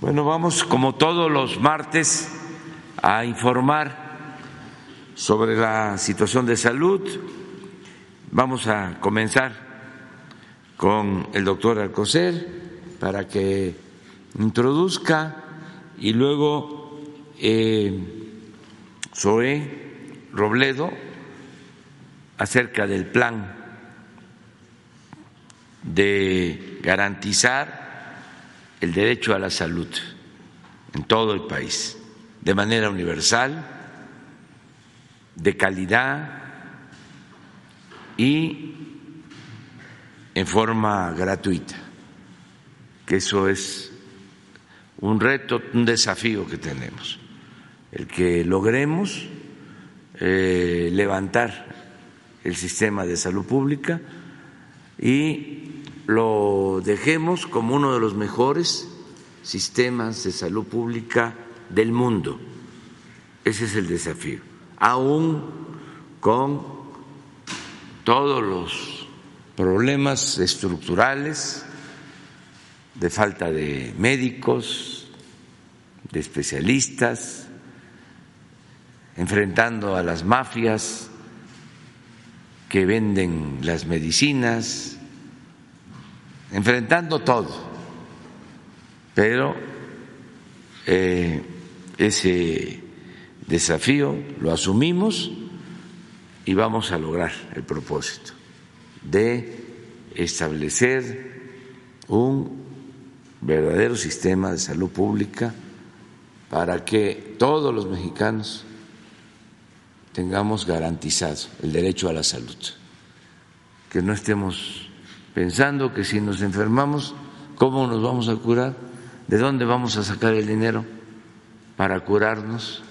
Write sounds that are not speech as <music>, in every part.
Bueno, vamos como todos los martes a informar sobre la situación de salud. Vamos a comenzar con el doctor Alcocer para que introduzca y luego eh, Robledo acerca del plan de garantizar el derecho a la salud en todo el país, de manera universal, de calidad y en forma gratuita, que eso es un reto, un desafío que tenemos, el que logremos eh, levantar el sistema de salud pública y lo dejemos como uno de los mejores sistemas de salud pública del mundo. Ese es el desafío, aún con todos los problemas estructurales de falta de médicos, de especialistas, enfrentando a las mafias que venden las medicinas, enfrentando todo, pero eh, ese desafío lo asumimos y vamos a lograr el propósito de establecer un verdadero sistema de salud pública para que todos los mexicanos tengamos garantizado el derecho a la salud, que no estemos pensando que si nos enfermamos, ¿cómo nos vamos a curar? ¿De dónde vamos a sacar el dinero para curarnos?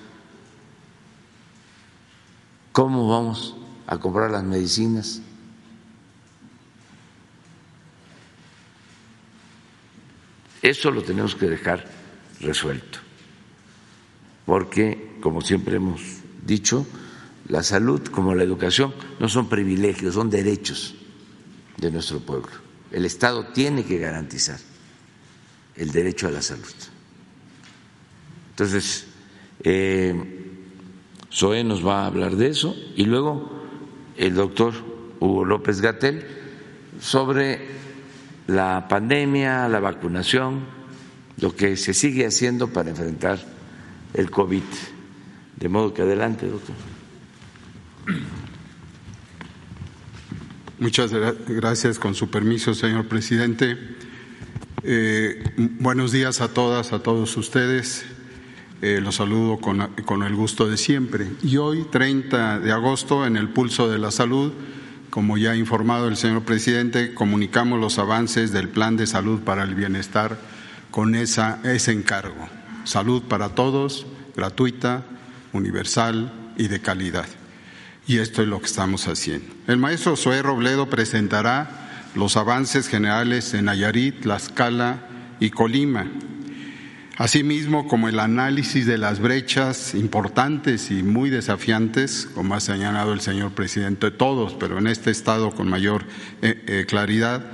¿Cómo vamos a comprar las medicinas? Eso lo tenemos que dejar resuelto, porque, como siempre hemos dicho, la salud como la educación no son privilegios, son derechos de nuestro pueblo. El Estado tiene que garantizar el derecho a la salud. Entonces, eh, Zoé nos va a hablar de eso y luego el doctor Hugo López Gatel sobre la pandemia, la vacunación, lo que se sigue haciendo para enfrentar el COVID. De modo que adelante, doctor. Muchas gracias, con su permiso, señor presidente. Eh, buenos días a todas, a todos ustedes. Eh, los saludo con, con, el gusto de siempre. Y hoy, 30 de agosto, en el Pulso de la Salud, como ya ha informado el señor presidente, comunicamos los avances del Plan de Salud para el Bienestar con esa, ese encargo. Salud para todos, gratuita, universal y de calidad y esto es lo que estamos haciendo. El maestro Zoé Robledo presentará los avances generales en Nayarit, Tlaxcala y Colima, asimismo como el análisis de las brechas importantes y muy desafiantes, como ha señalado el señor presidente, todos, pero en este estado con mayor eh, eh, claridad,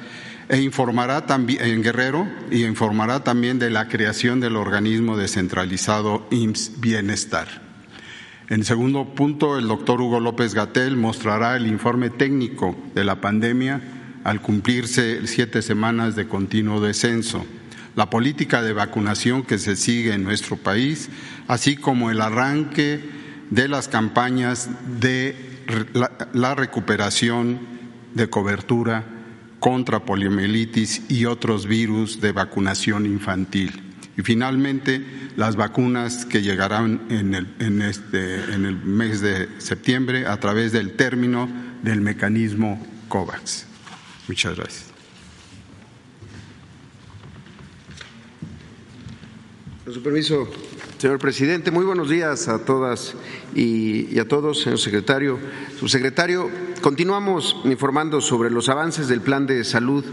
e informará también en Guerrero y informará también de la creación del organismo descentralizado IMSS Bienestar. En segundo punto, el doctor Hugo López Gatel mostrará el informe técnico de la pandemia al cumplirse siete semanas de continuo descenso, la política de vacunación que se sigue en nuestro país, así como el arranque de las campañas de la recuperación de cobertura contra poliomielitis y otros virus de vacunación infantil. Y finalmente, las vacunas que llegarán en el, en este, en el mes de septiembre a través del término del mecanismo COVAX. Muchas gracias. Con su permiso, Señor presidente, muy buenos días a todas y, a todos, señor secretario, subsecretario. Continuamos informando sobre los avances del plan de salud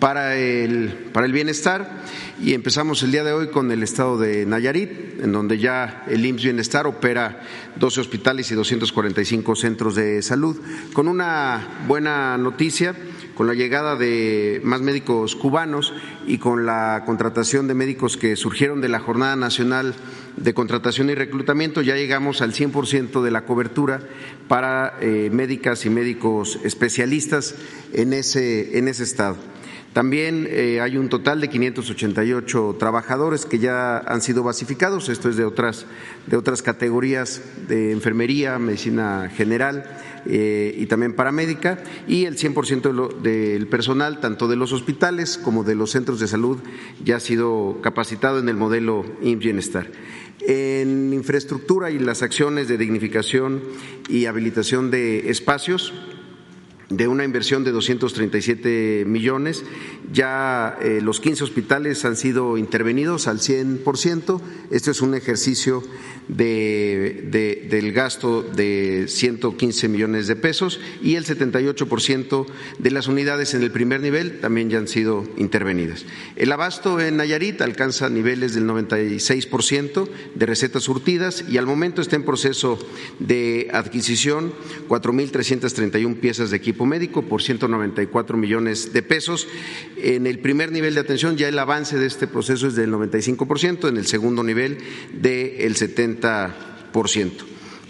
para el, para el bienestar y empezamos el día de hoy con el estado de Nayarit, en donde ya el IMSS Bienestar opera 12 hospitales y 245 centros de salud, con una buena noticia con la llegada de más médicos cubanos y con la contratación de médicos que surgieron de la Jornada Nacional de Contratación y Reclutamiento, ya llegamos al 100% de la cobertura para eh, médicas y médicos especialistas en ese, en ese estado. También eh, hay un total de 588 trabajadores que ya han sido basificados, esto es de otras, de otras categorías de enfermería, medicina general eh, y también paramédica, y el 100% del personal, tanto de los hospitales como de los centros de salud, ya ha sido capacitado en el modelo IMSS Bienestar. En infraestructura y las acciones de dignificación y habilitación de espacios, de una inversión de 237 millones. Ya eh, los 15 hospitales han sido intervenidos al 100%. Este es un ejercicio de, del gasto de 115 millones de pesos y el 78% de las unidades en el primer nivel también ya han sido intervenidas. El abasto en Nayarit alcanza niveles del 96% de recetas surtidas y al momento está en proceso de adquisición 4.331 piezas de equipo médico por 194 millones de pesos. En el primer nivel de atención ya el avance de este proceso es del 95%, en el segundo nivel del 70%.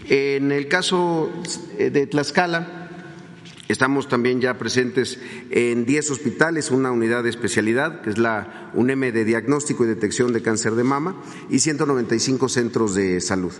En el caso de Tlaxcala, Estamos también ya presentes en 10 hospitales, una unidad de especialidad, que es la UNEM de diagnóstico y detección de cáncer de mama, y 195 centros de salud.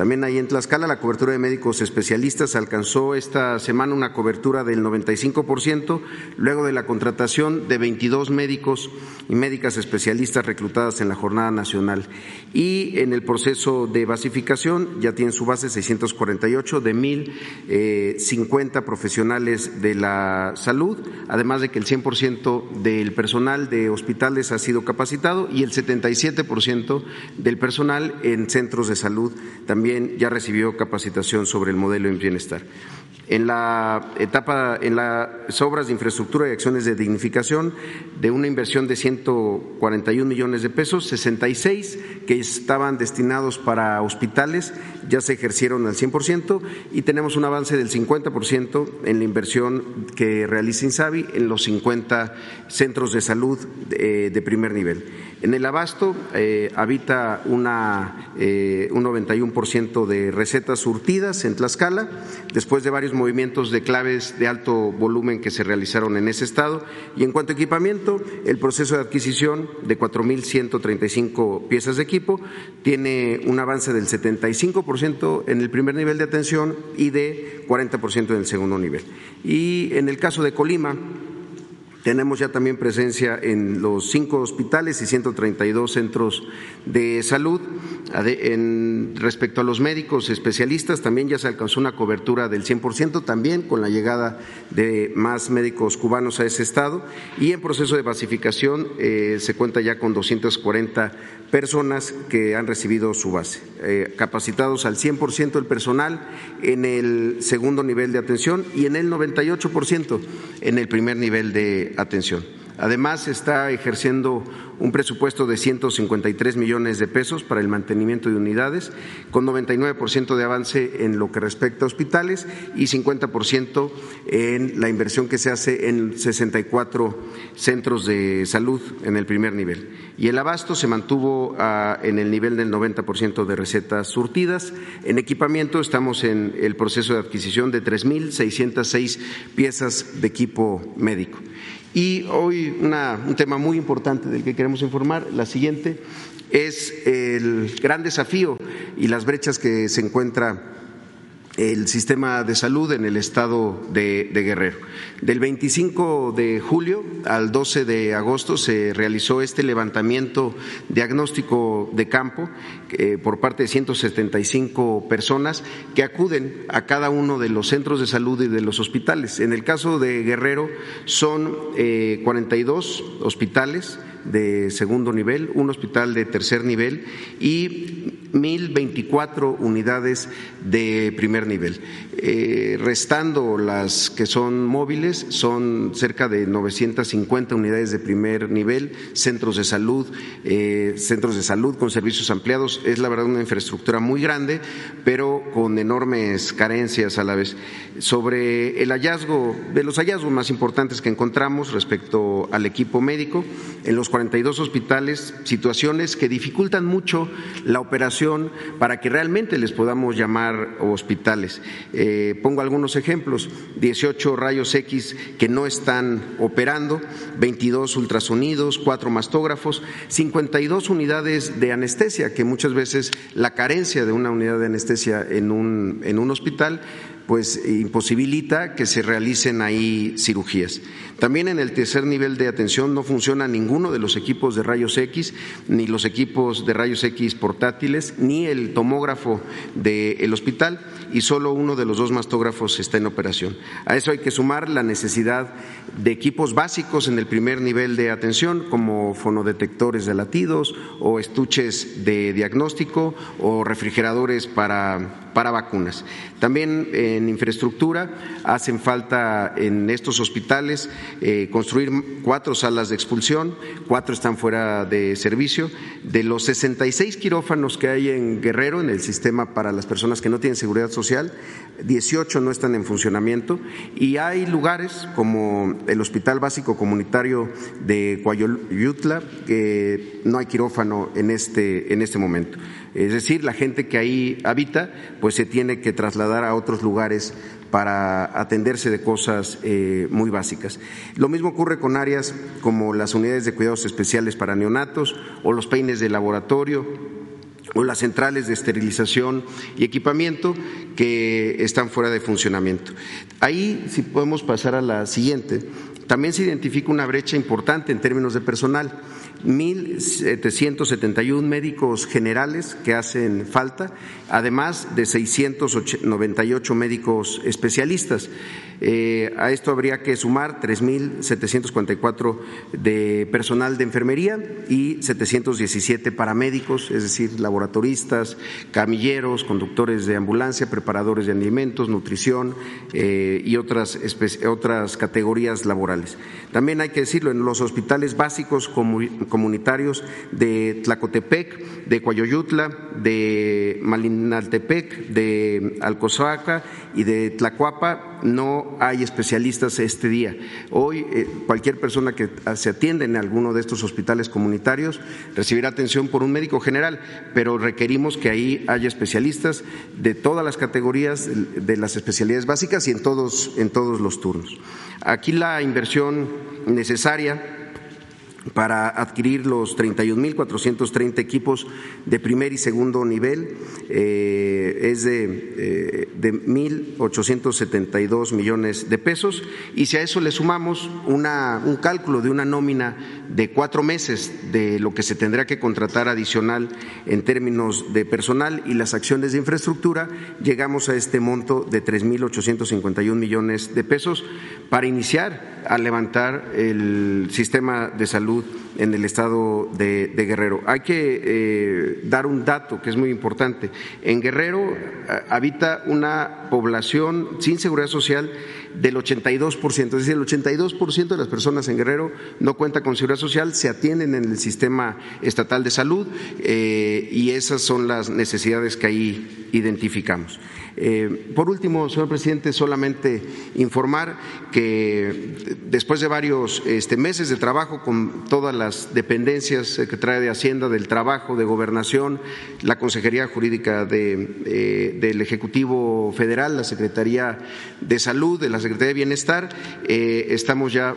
También ahí en Tlaxcala la cobertura de médicos especialistas alcanzó esta semana una cobertura del 95%, luego de la contratación de 22 médicos y médicas especialistas reclutadas en la jornada nacional. Y en el proceso de basificación ya tienen su base 648 de 1.050 eh, profesionales de la salud, además de que el 100% del personal de hospitales ha sido capacitado y el 77% del personal en centros de salud también ya recibió capacitación sobre el modelo en bienestar. En la etapa, en las obras de infraestructura y acciones de dignificación, de una inversión de 141 millones de pesos, 66 que estaban destinados para hospitales ya se ejercieron al 100% y tenemos un avance del 50% en la inversión que realiza INSABI en los 50 centros de salud de, de primer nivel. En el abasto eh, habita una, eh, un 91% de recetas surtidas en Tlaxcala, después de varios movimientos de claves de alto volumen que se realizaron en ese estado. Y en cuanto a equipamiento, el proceso de adquisición de 4.135 piezas de equipo tiene un avance del 75% en el primer nivel de atención y de 40% en el segundo nivel. Y en el caso de Colima, tenemos ya también presencia en los cinco hospitales y 132 centros de salud. En, respecto a los médicos especialistas, también ya se alcanzó una cobertura del 100%, también con la llegada de más médicos cubanos a ese estado. Y en proceso de basificación eh, se cuenta ya con 240 personas que han recibido su base, eh, capacitados al 100% el personal en el segundo nivel de atención y en el 98% en el primer nivel de atención. Además, está ejerciendo un presupuesto de 153 millones de pesos para el mantenimiento de unidades, con 99% de avance en lo que respecta a hospitales y 50% en la inversión que se hace en 64 centros de salud en el primer nivel. Y el abasto se mantuvo ah, en el nivel del 90% de recetas surtidas. En equipamiento estamos en el proceso de adquisición de 3.606 piezas de equipo médico. Y hoy un tema muy importante del que queremos informar, la siguiente, es el gran desafío y las brechas que se encuentra el sistema de salud en el estado de, Guerrero. Del 25 de julio al 12 de agosto se realizó este levantamiento diagnóstico de campo eh, por parte de 175 personas que acuden a cada uno de los centros de salud y de los hospitales. En el caso de Guerrero son 42 eh, hospitales de segundo nivel, un hospital de tercer nivel y 1.024 unidades de primer nivel. Eh, restando las que son móviles, son cerca de 950 unidades de primer nivel, centros de salud, eh, centros de salud con servicios ampliados. Es la verdad una infraestructura muy grande, pero con enormes carencias a la vez. Sobre el hallazgo, de los hallazgos más importantes que encontramos respecto al equipo médico, en los 42 hospitales, situaciones que dificultan mucho la operación para que realmente les podamos llamar hospitales. Eh, pongo algunos ejemplos, 18 rayos X que no están operando, 22 ultrasonidos, 4 mastógrafos, 52 unidades de anestesia, que muchas veces la carencia de una unidad de anestesia en un, en un hospital pues imposibilita que se realicen ahí cirugías. También en el tercer nivel de atención no funciona ninguno de los equipos de rayos X, ni los equipos de rayos X portátiles, ni el tomógrafo del hospital y solo uno de los dos mastógrafos está en operación. A eso hay que sumar la necesidad de equipos básicos en el primer nivel de atención, como fonodetectores de latidos o estuches de diagnóstico o refrigeradores para para vacunas. También en infraestructura hacen falta en estos hospitales eh, construir cuatro salas de expulsión, cuatro están fuera de servicio. De los 66 quirófanos que hay en Guerrero, en el sistema para las personas que no tienen seguridad social, 18 no están en funcionamiento y hay lugares como el Hospital Básico Comunitario de Coayoyutla que no hay quirófano en este, en este momento. Es decir, la gente que ahí habita, pues se tiene que trasladar a otros lugares para atenderse de cosas eh, muy básicas. Lo mismo ocurre con áreas como las unidades de cuidados especiales para neonatos o los peines de laboratorio o las centrales de esterilización y equipamiento que están fuera de funcionamiento. Ahí, si podemos pasar a la siguiente, también se identifica una brecha importante en términos de personal. 1.771 médicos generales que hacen falta, además de 698 médicos especialistas. Eh, a esto habría que sumar 3.744 de personal de enfermería y 717 paramédicos, es decir, laboratoristas, camilleros, conductores de ambulancia, preparadores de alimentos, nutrición eh, y otras, otras categorías laborales. También hay que decirlo, en los hospitales básicos comunitarios de Tlacotepec, de Coayoyutla, de Malinaltepec, de Alcozoaca y de Tlacuapa no hay especialistas este día. Hoy eh, cualquier persona que se atiende en alguno de estos hospitales comunitarios recibirá atención por un médico general, pero requerimos que ahí haya especialistas de todas las categorías de las especialidades básicas y en todos, en todos los turnos. Aquí la inversión necesaria para adquirir los 31.430 equipos de primer y segundo nivel eh, es de, eh, de 1.872 millones de pesos. Y si a eso le sumamos un cálculo de una nómina de cuatro meses de lo que se tendrá que contratar adicional en términos de personal y las acciones de infraestructura, llegamos a este monto de 3.851 millones de pesos para iniciar a levantar el sistema de salud en el estado de, Guerrero. Hay que eh, dar un dato que es muy importante. En Guerrero eh, habita una población sin seguridad social del 82%, es decir, el 82% de las personas en Guerrero no cuenta con seguridad social, se atienden en el sistema estatal de salud eh, y esas son las necesidades que ahí identificamos. Eh, por último, señor presidente, solamente informar que después de varios este, meses de trabajo con todas las dependencias que trae de Hacienda, del Trabajo, de Gobernación, la Consejería Jurídica eh, del Ejecutivo Federal, la Secretaría de Salud, de la Secretaría de Bienestar, eh, estamos ya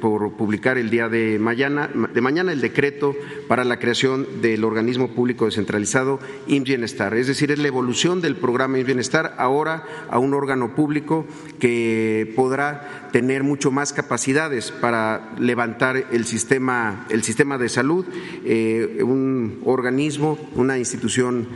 por publicar el día de mañana, de mañana el decreto para la creación del organismo público descentralizado IMSS-Bienestar, es decir, es la evolución del programa Ahora a un órgano público que podrá tener mucho más capacidades para levantar el sistema el sistema de salud, un organismo, una institución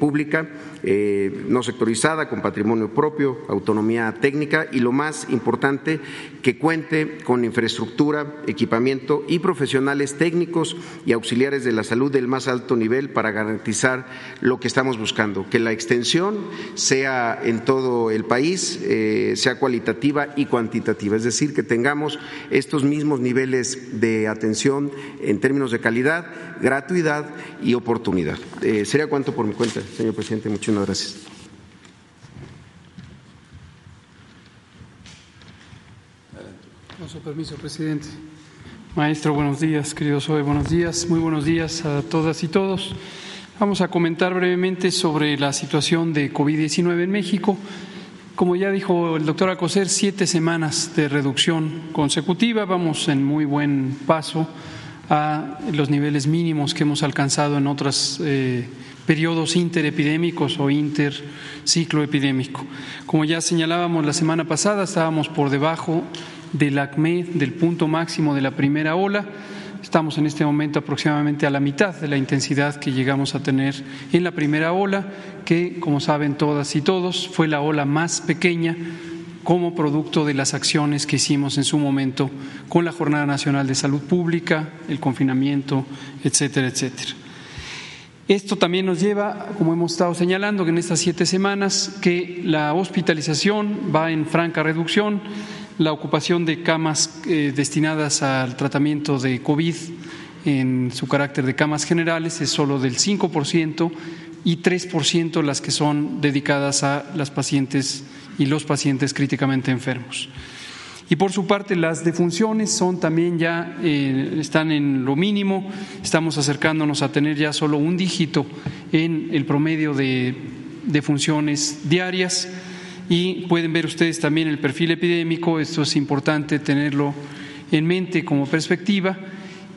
pública no sectorizada, con patrimonio propio, autonomía técnica y lo más importante, que cuente con infraestructura, equipamiento y profesionales técnicos y auxiliares de la salud del más alto nivel para garantizar lo que estamos buscando, que la extensión sea en todo el país, eh, sea cualitativa y cuantitativa, es decir, que tengamos estos mismos niveles de atención en términos de calidad, gratuidad y oportunidad. Eh, sería cuanto por mi cuenta, señor presidente. Gracias. Con su permiso, presidente. Maestro, buenos días. Querido Sobe, buenos días. Muy buenos días a todas y todos. Vamos a comentar brevemente sobre la situación de COVID-19 en México. Como ya dijo el doctor Acoser, siete semanas de reducción consecutiva. Vamos en muy buen paso a los niveles mínimos que hemos alcanzado en otros eh, periodos interepidémicos o interciclo epidémico. Como ya señalábamos la semana pasada, estábamos por debajo del ACME, del punto máximo de la primera ola Estamos en este momento aproximadamente a la mitad de la intensidad que llegamos a tener en la primera ola, que, como saben todas y todos, fue la ola más pequeña como producto de las acciones que hicimos en su momento con la Jornada Nacional de Salud Pública, el confinamiento, etcétera, etcétera. Esto también nos lleva, como hemos estado señalando, que en estas siete semanas que la hospitalización va en franca reducción, la ocupación de camas eh, destinadas al tratamiento de COVID en su carácter de camas generales es solo del 5% y 3% las que son dedicadas a las pacientes y los pacientes críticamente enfermos. Y por su parte, las defunciones son también ya, eh, están en lo mínimo, estamos acercándonos a tener ya solo un dígito en el promedio de defunciones diarias. Y pueden ver ustedes también el perfil epidémico, esto es importante tenerlo en mente como perspectiva.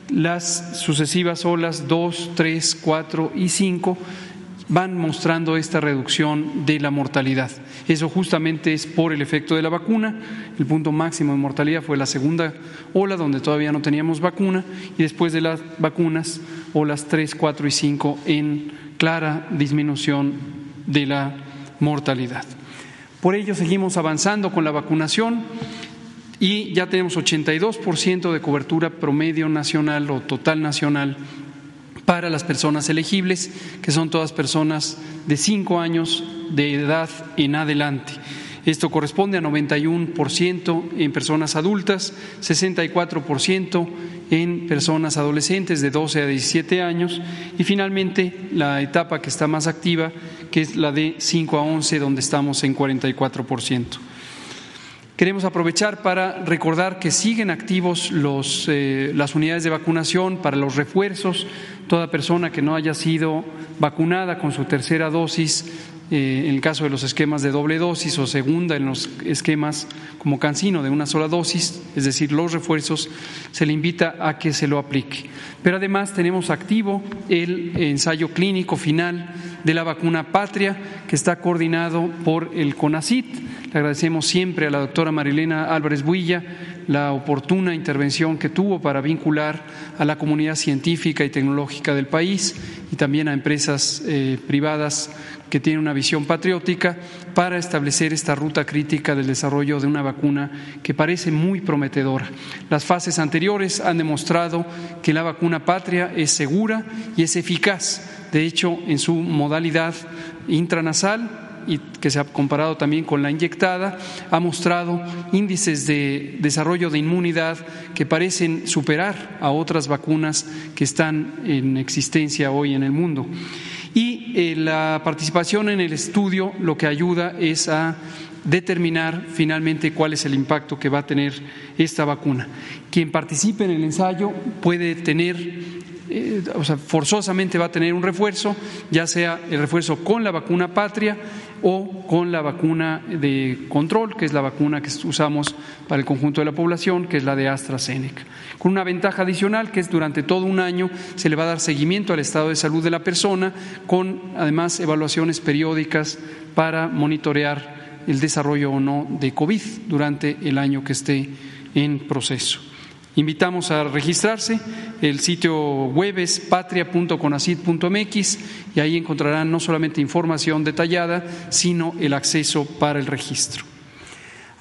Las sucesivas olas 2, 3, 4 y 5 van mostrando esta reducción de la mortalidad. Eso justamente es por el efecto de la vacuna. El punto máximo de mortalidad fue la segunda ola, donde todavía no teníamos vacuna, y después de las vacunas, olas 3, 4 y 5 en clara disminución de la mortalidad. Por ello seguimos avanzando con la vacunación y ya tenemos 82% de cobertura promedio nacional o total nacional para las personas elegibles, que son todas personas de 5 años de edad en adelante. Esto corresponde a 91% en personas adultas, 64% en personas adolescentes de 12 a 17 años y finalmente la etapa que está más activa, que es la de 5 a 11, donde estamos en 44%. Queremos aprovechar para recordar que siguen activos los, eh, las unidades de vacunación para los refuerzos. Toda persona que no haya sido vacunada con su tercera dosis eh, en el caso de los esquemas de doble dosis o segunda en los esquemas como cancino de una sola dosis, es decir, los refuerzos, se le invita a que se lo aplique. Pero además tenemos activo el ensayo clínico final de la vacuna Patria, que está coordinado por el CONACIT. Le agradecemos siempre a la doctora Marilena Álvarez Builla la oportuna intervención que tuvo para vincular a la comunidad científica y tecnológica del país y también a empresas eh, privadas que tiene una visión patriótica para establecer esta ruta crítica del desarrollo de una vacuna que parece muy prometedora. Las fases anteriores han demostrado que la vacuna patria es segura y es eficaz. De hecho, en su modalidad intranasal y que se ha comparado también con la inyectada, ha mostrado índices de desarrollo de inmunidad que parecen superar a otras vacunas que están en existencia hoy en el mundo. Y eh, la participación en el estudio lo que ayuda es a determinar finalmente cuál es el impacto que va a tener esta vacuna. Quien participe en el ensayo puede tener eh, o sea, forzosamente va a tener un refuerzo, ya sea el refuerzo con la vacuna patria o con la vacuna de control, que es la vacuna que usamos para el conjunto de la población, que es la de AstraZeneca. Con una ventaja adicional que es durante todo un año se le va a dar seguimiento al estado de salud de la persona, con además evaluaciones periódicas para monitorear el desarrollo o no de COVID durante el año que esté en proceso. Invitamos a registrarse. El sitio web es patria.conacid.mx y ahí encontrarán no solamente información detallada, sino el acceso para el registro.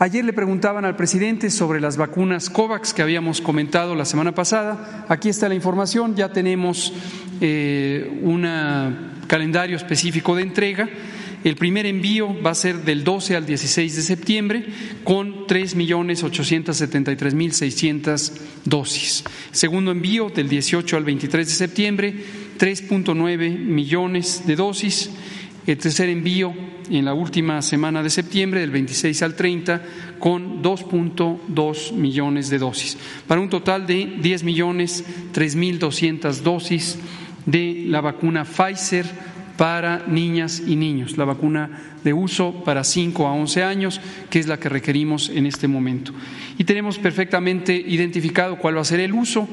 Ayer le preguntaban al presidente sobre las vacunas COVAX que habíamos comentado la semana pasada. Aquí está la información, ya tenemos eh, un calendario específico de entrega. El primer envío va a ser del 12 al 16 de septiembre con 3.873.600 dosis. Segundo envío del 18 al 23 de septiembre, 3.9 millones de dosis el tercer envío en la última semana de septiembre, del 26 al 30, con 2.2 millones de dosis, para un total de 10 millones 3.200 dosis de la vacuna Pfizer para niñas y niños, la vacuna de uso para 5 a 11 años, que es la que requerimos en este momento. Y tenemos perfectamente identificado cuál va a ser el uso.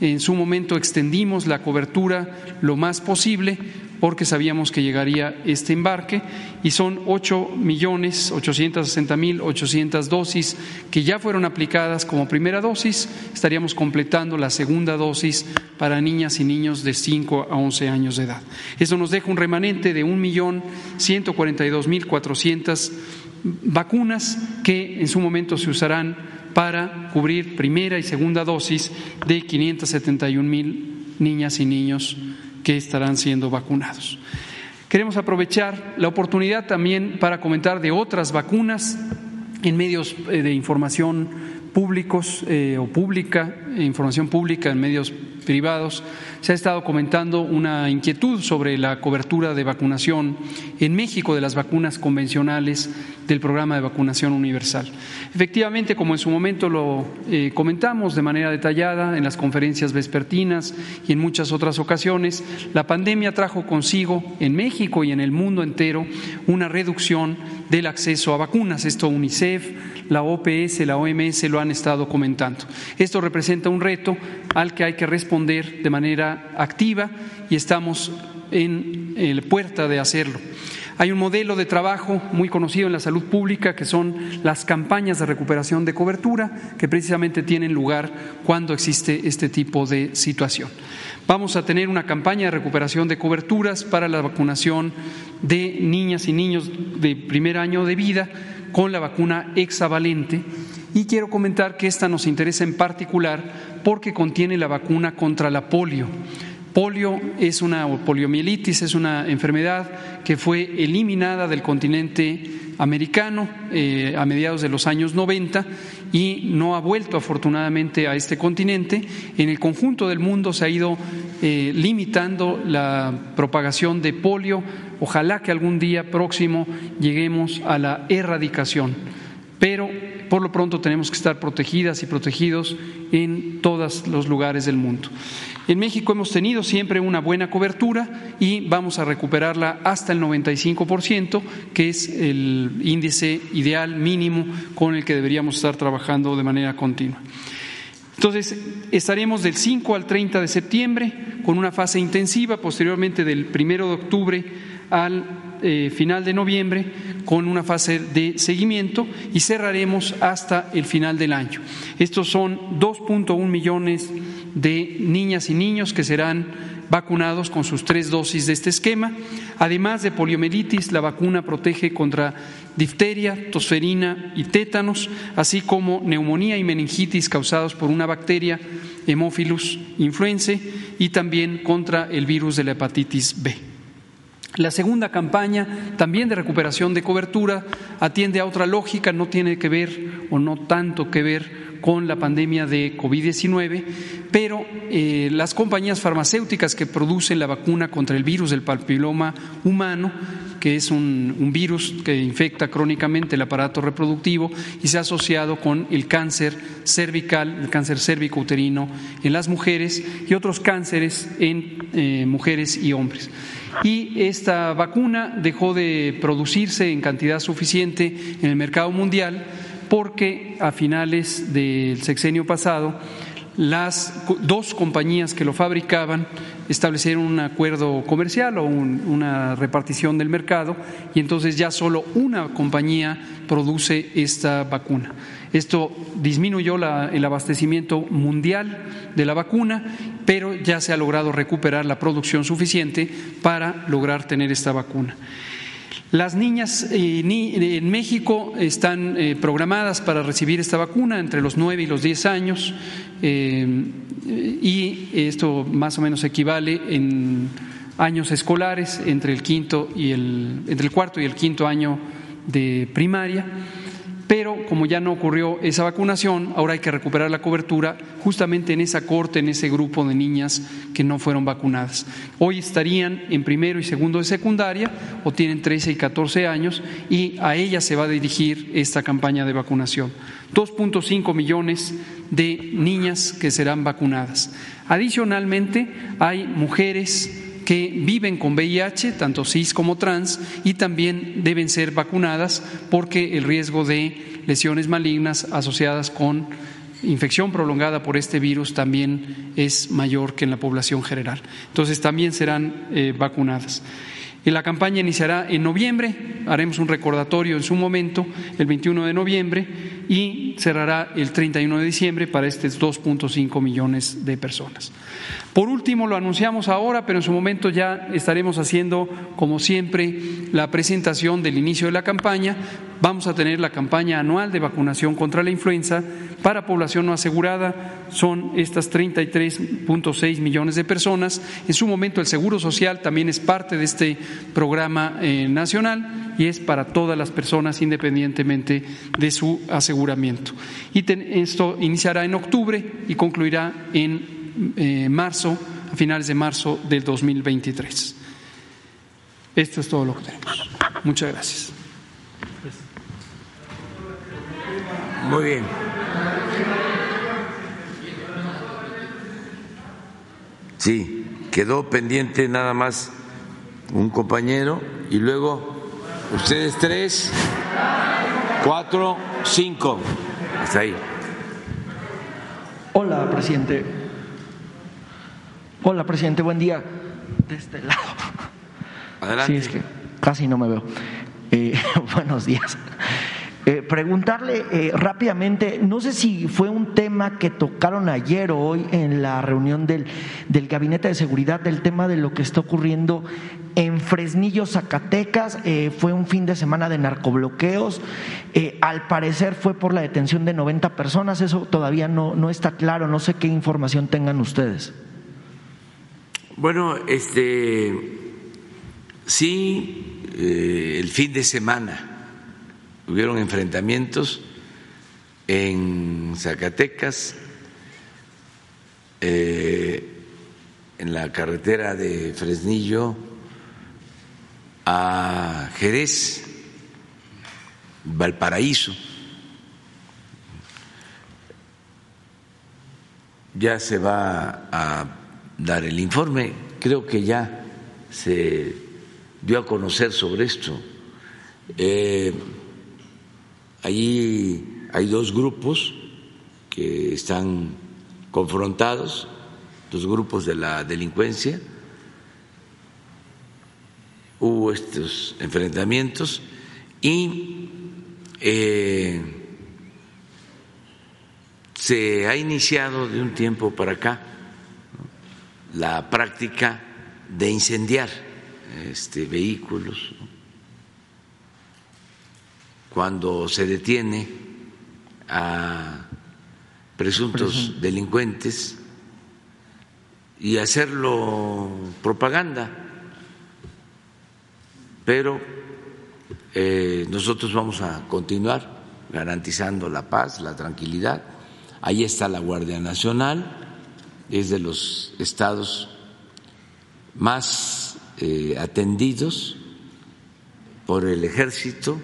En su momento extendimos la cobertura lo más posible porque sabíamos que llegaría este embarque y son 8 millones 860 mil 800 dosis que ya fueron aplicadas como primera dosis. Estaríamos completando la segunda dosis para niñas y niños de 5 a 11 años de edad. Eso nos deja un remanente de 1 millón 142 mil 400 vacunas que en su momento se usarán para cubrir primera y segunda dosis de 571 mil niñas y niños que estarán siendo vacunados. Queremos aprovechar la oportunidad también para comentar de otras vacunas en medios eh, de información públicos eh, o pública, información pública en medios privados, se ha estado comentando una inquietud sobre la cobertura de vacunación en México de las vacunas convencionales del programa de vacunación universal. Efectivamente, como en su momento lo eh, comentamos de manera detallada en las conferencias vespertinas y en muchas otras ocasiones, la pandemia trajo consigo en México y en el mundo entero una reducción del acceso a vacunas. Esto UNICEF, la OPS, la OMS lo han estado comentando. Esto representa un reto al que hay que responder de manera activa y estamos en la puerta de hacerlo. Hay un modelo de trabajo muy conocido en la salud pública que son las campañas de recuperación de cobertura que precisamente tienen lugar cuando existe este tipo de situación. Vamos a tener una campaña de recuperación de coberturas para la vacunación de niñas y niños de primer año de vida con la vacuna hexavalente y quiero comentar que esta nos interesa en particular porque contiene la vacuna contra la polio. Polio es una poliomielitis, es una enfermedad que fue eliminada del continente americano eh, a mediados de los años 90 y no ha vuelto afortunadamente a este continente. En el conjunto del mundo se ha ido eh, limitando la propagación de polio. Ojalá que algún día próximo lleguemos a la erradicación. Pero por lo pronto tenemos que estar protegidas y protegidos en todos los lugares del mundo. En México hemos tenido siempre una buena cobertura y vamos a recuperarla hasta el 95%, que es el índice ideal mínimo con el que deberíamos estar trabajando de manera continua. Entonces, estaremos del 5 al 30 de septiembre con una fase intensiva, posteriormente del 1 de octubre al eh, final de noviembre con una fase de seguimiento y cerraremos hasta el final del año. Estos son 2.1 millones de niñas y niños que serán vacunados con sus tres dosis de este esquema. Además de poliomielitis, la vacuna protege contra difteria, tosferina y tétanos, así como neumonía y meningitis causados por una bacteria Hemophilus influenzae y también contra el virus de la hepatitis B. La segunda campaña, también de recuperación de cobertura, atiende a otra lógica, no tiene que ver o no tanto que ver con la pandemia de COVID-19, pero eh, las compañías farmacéuticas que producen la vacuna contra el virus del papiloma humano, que es un, virus que infecta crónicamente el aparato reproductivo y se ha asociado con el cáncer cervical, el cáncer cérvico-uterino en las mujeres y otros cánceres en eh, mujeres y hombres. Y esta vacuna dejó de producirse en cantidad suficiente en el mercado mundial porque a finales del sexenio pasado las dos compañías que lo fabricaban establecieron un acuerdo comercial o una repartición del mercado y entonces ya solo una compañía produce esta vacuna. Esto disminuyó el abastecimiento mundial de la vacuna, pero ya se ha logrado recuperar la producción suficiente para lograr tener esta vacuna. Las niñas eh, en México están eh, programadas para recibir esta vacuna entre los 9 y los 10 años eh, y esto más o menos equivale en años escolares entre el quinto y el entre el cuarto y el quinto año de primaria pero como ya no ocurrió esa vacunación, ahora hay que recuperar la cobertura justamente en esa corte, en ese grupo de niñas que no fueron vacunadas. Hoy estarían en primero y segundo de secundaria o tienen 13 y 14 años y a ellas se va a dirigir esta campaña de vacunación. 2.5 millones de niñas que serán vacunadas. Adicionalmente, hay mujeres que viven con VIH, tanto cis como trans, y también deben ser vacunadas porque el riesgo de lesiones malignas asociadas con infección prolongada por este virus también es mayor que en la población general. Entonces también serán eh, vacunadas. La campaña iniciará en noviembre, haremos un recordatorio en su momento, el 21 de noviembre, y cerrará el 31 de diciembre para estos 2.5 millones de personas. Por último, lo anunciamos ahora, pero en su momento ya estaremos haciendo, como siempre, la presentación del inicio de la campaña. Vamos a tener la campaña anual de vacunación contra la influenza para población no asegurada. Son estas 33.6 millones de personas. En su momento, el Seguro Social también es parte de este programa eh, nacional y es para todas las personas independientemente de su aseguramiento. Y esto iniciará en octubre y concluirá en eh, marzo, a finales de marzo del 2023. Esto es todo lo que tenemos. Muchas gracias. Muy bien. Sí, quedó pendiente nada más un compañero y luego ustedes tres, cuatro, cinco. Hasta ahí. Hola, presidente. Hola, presidente, buen día. De este lado. Adelante. Sí, es que casi no me veo. Eh, <laughs> buenos días. Eh, preguntarle eh, rápidamente, no sé si fue un tema que tocaron ayer o hoy en la reunión del, del Gabinete de Seguridad, del tema de lo que está ocurriendo en Fresnillo, Zacatecas. fue un fin de semana de narcobloqueos. al parecer fue por la detención de 90 personas. Eso todavía no, no está claro. No sé qué información tengan ustedes. Bueno, este sí, eh, el fin de semana hubieron enfrentamientos en Zacatecas, eh, en la carretera de Fresnillo a Jerez, Valparaíso. Ya se va a dar el informe. Creo que ya se dio a conocer sobre esto. Eh, allí hay dos grupos que están confrontados, dos grupos de la delincuencia. Hubo estos enfrentamientos y eh, se ha iniciado de un tiempo para acá la práctica de incendiar este, vehículos cuando se detiene a presuntos delincuentes y hacerlo propaganda. Pero eh, nosotros vamos a continuar garantizando la paz, la tranquilidad. Ahí está la Guardia Nacional es de los estados más eh, atendidos por el ejército,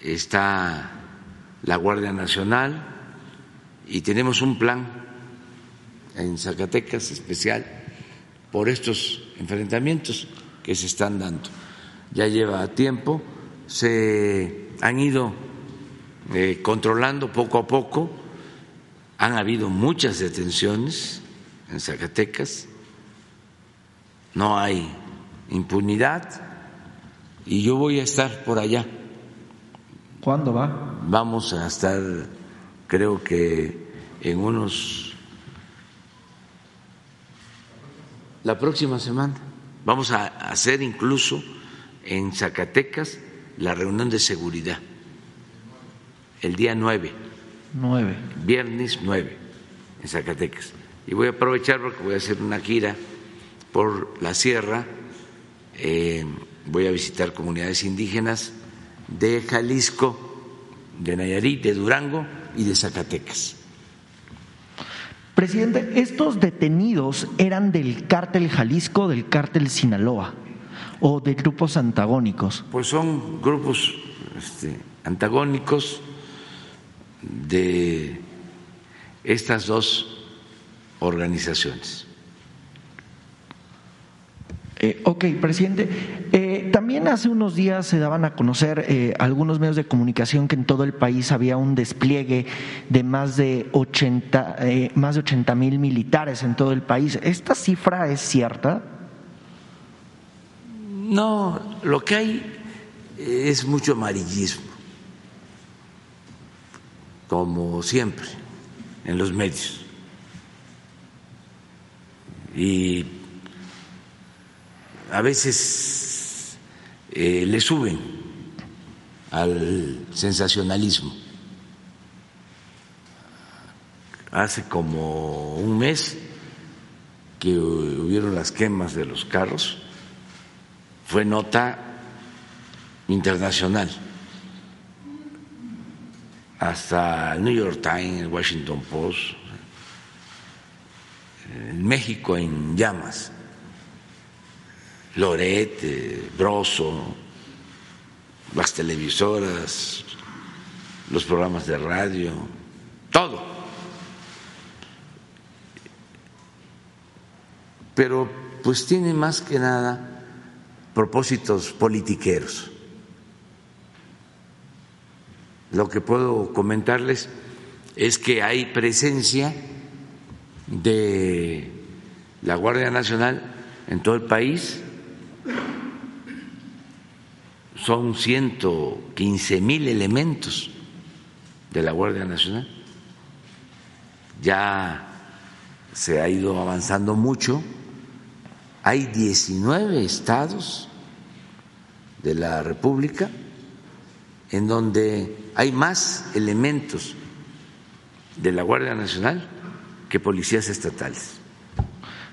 está la Guardia Nacional y tenemos un plan en Zacatecas especial por estos enfrentamientos que se están dando. Ya lleva tiempo, se han ido eh, controlando poco a poco Han habido muchas detenciones en Zacatecas, no hay impunidad y yo voy a estar por allá. ¿Cuándo va? Vamos a estar, creo que en unos... La próxima semana vamos a hacer incluso en Zacatecas la reunión de seguridad, el día 9. 9. Viernes 9, en Zacatecas. Y voy a aprovechar porque voy a hacer una gira por la sierra. Eh, voy a visitar comunidades indígenas de Jalisco, de Nayarit, de Durango y de Zacatecas. Presidente, estos detenidos eran del cártel Jalisco, del cártel Sinaloa o de grupos antagónicos. Pues son grupos este, antagónicos de estas dos organizaciones. Eh, ok, presidente. Eh, también hace unos días se daban a conocer eh, algunos medios de comunicación que en todo el país había un despliegue de más de 80 más de 80 mil militares en todo el país. ¿Esta cifra es cierta? No, lo que hay es mucho amarillismo, como siempre en los medios. Y a veces eh, le suben al sensacionalismo. Hace como un mes que hubieron las quemas de los carros, fue nota internacional. Hasta el New York Times, el Washington Post, México en llamas. Loret, Broso, las televisoras, los programas de radio, todo. Pero pues tiene más que nada propósitos politiqueros. Lo que puedo comentarles es que hay presencia de la Guardia Nacional en todo el país, son 115 mil elementos de la Guardia Nacional. Ya se ha ido avanzando mucho. Hay 19 estados de la República en donde hay más elementos de la Guardia Nacional que policías estatales.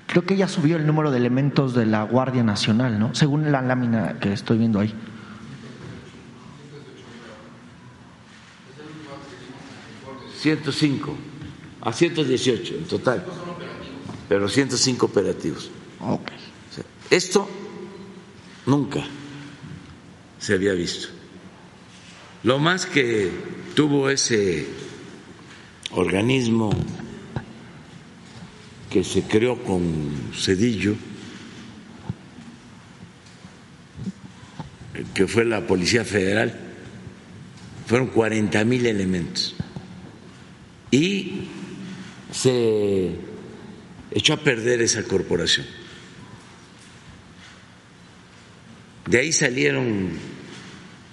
Creo que ya subió el número de elementos de la Guardia Nacional, ¿no? Según la lámina que estoy viendo ahí. 105 a 118 en total, pero 105 operativos. esto nunca se había visto. Lo más que tuvo ese organismo que se creó con Cedillo, que fue la Policía Federal, fueron 40 mil elementos y se echó a perder esa corporación. De ahí salieron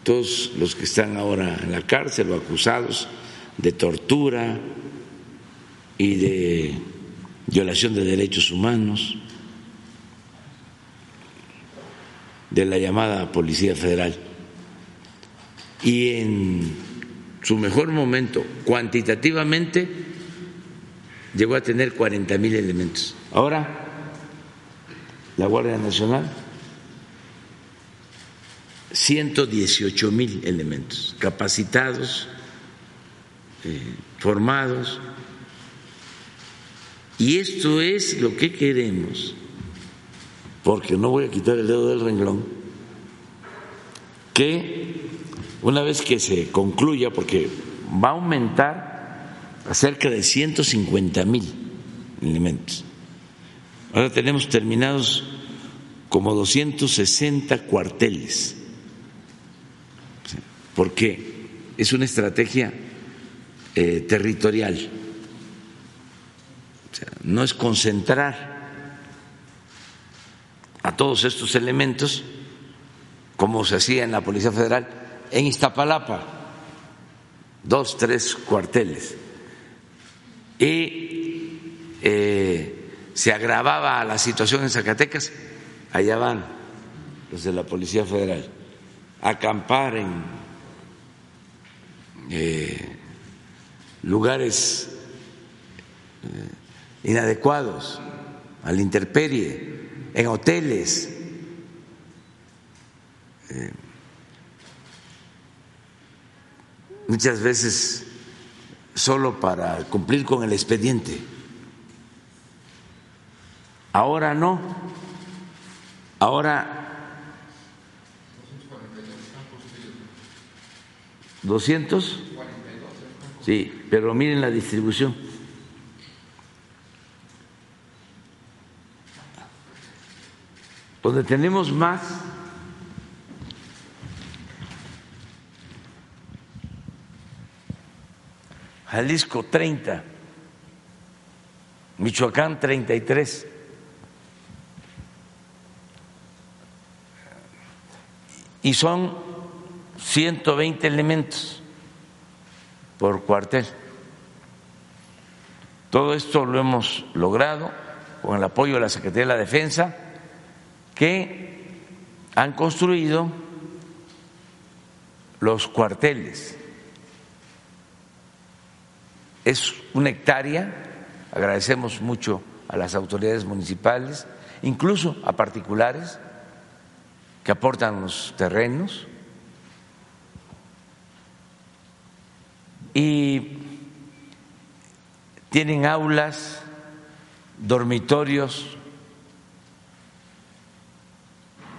todos los que están ahora en la cárcel o acusados de tortura y de violación de derechos humanos, de la llamada Policía Federal. Y en su mejor momento, cuantitativamente, llegó a tener 40 mil elementos. Ahora, la Guardia Nacional, 118 mil elementos, capacitados, eh, formados. Y esto es lo que queremos, porque no voy a quitar el dedo del renglón, que una vez que se concluya, porque va a aumentar a cerca de 150 mil elementos. Ahora tenemos terminados como 260 cuarteles, porque es una estrategia eh, territorial. No es concentrar a todos estos elementos, como se hacía en la Policía Federal, en Iztapalapa, dos, tres cuarteles. Y eh, se agravaba la situación en Zacatecas, allá van los de la Policía Federal, a acampar en eh, lugares eh, inadecuados, a la intemperie en hoteles. Eh, muchas veces solo para cumplir con el expediente. Ahora no. Ahora 200 Sí, pero miren la distribución. Donde tenemos más Jalisco 30, Michoacán 33. Y son 120 elementos por cuartel. Todo esto lo hemos logrado con el apoyo de la Secretaría de la Defensa que han construido los cuarteles. Es una hectárea, agradecemos mucho a las autoridades municipales, incluso a particulares que aportan los terrenos y tienen aulas, dormitorios,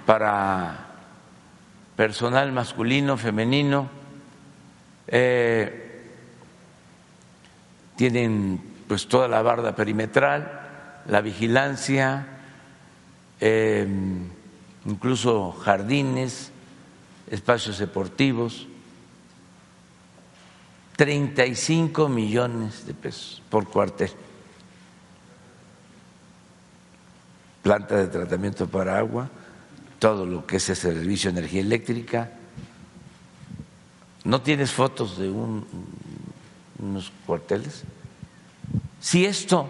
para personal masculino, femenino, eh, tienen pues toda la barda perimetral, la vigilancia, eh, incluso jardines, espacios deportivos, 35 millones de pesos por cuartel. Planta de tratamiento para agua, todo lo que es el servicio de energía eléctrica. ¿No tienes fotos de unos cuarteles? Si esto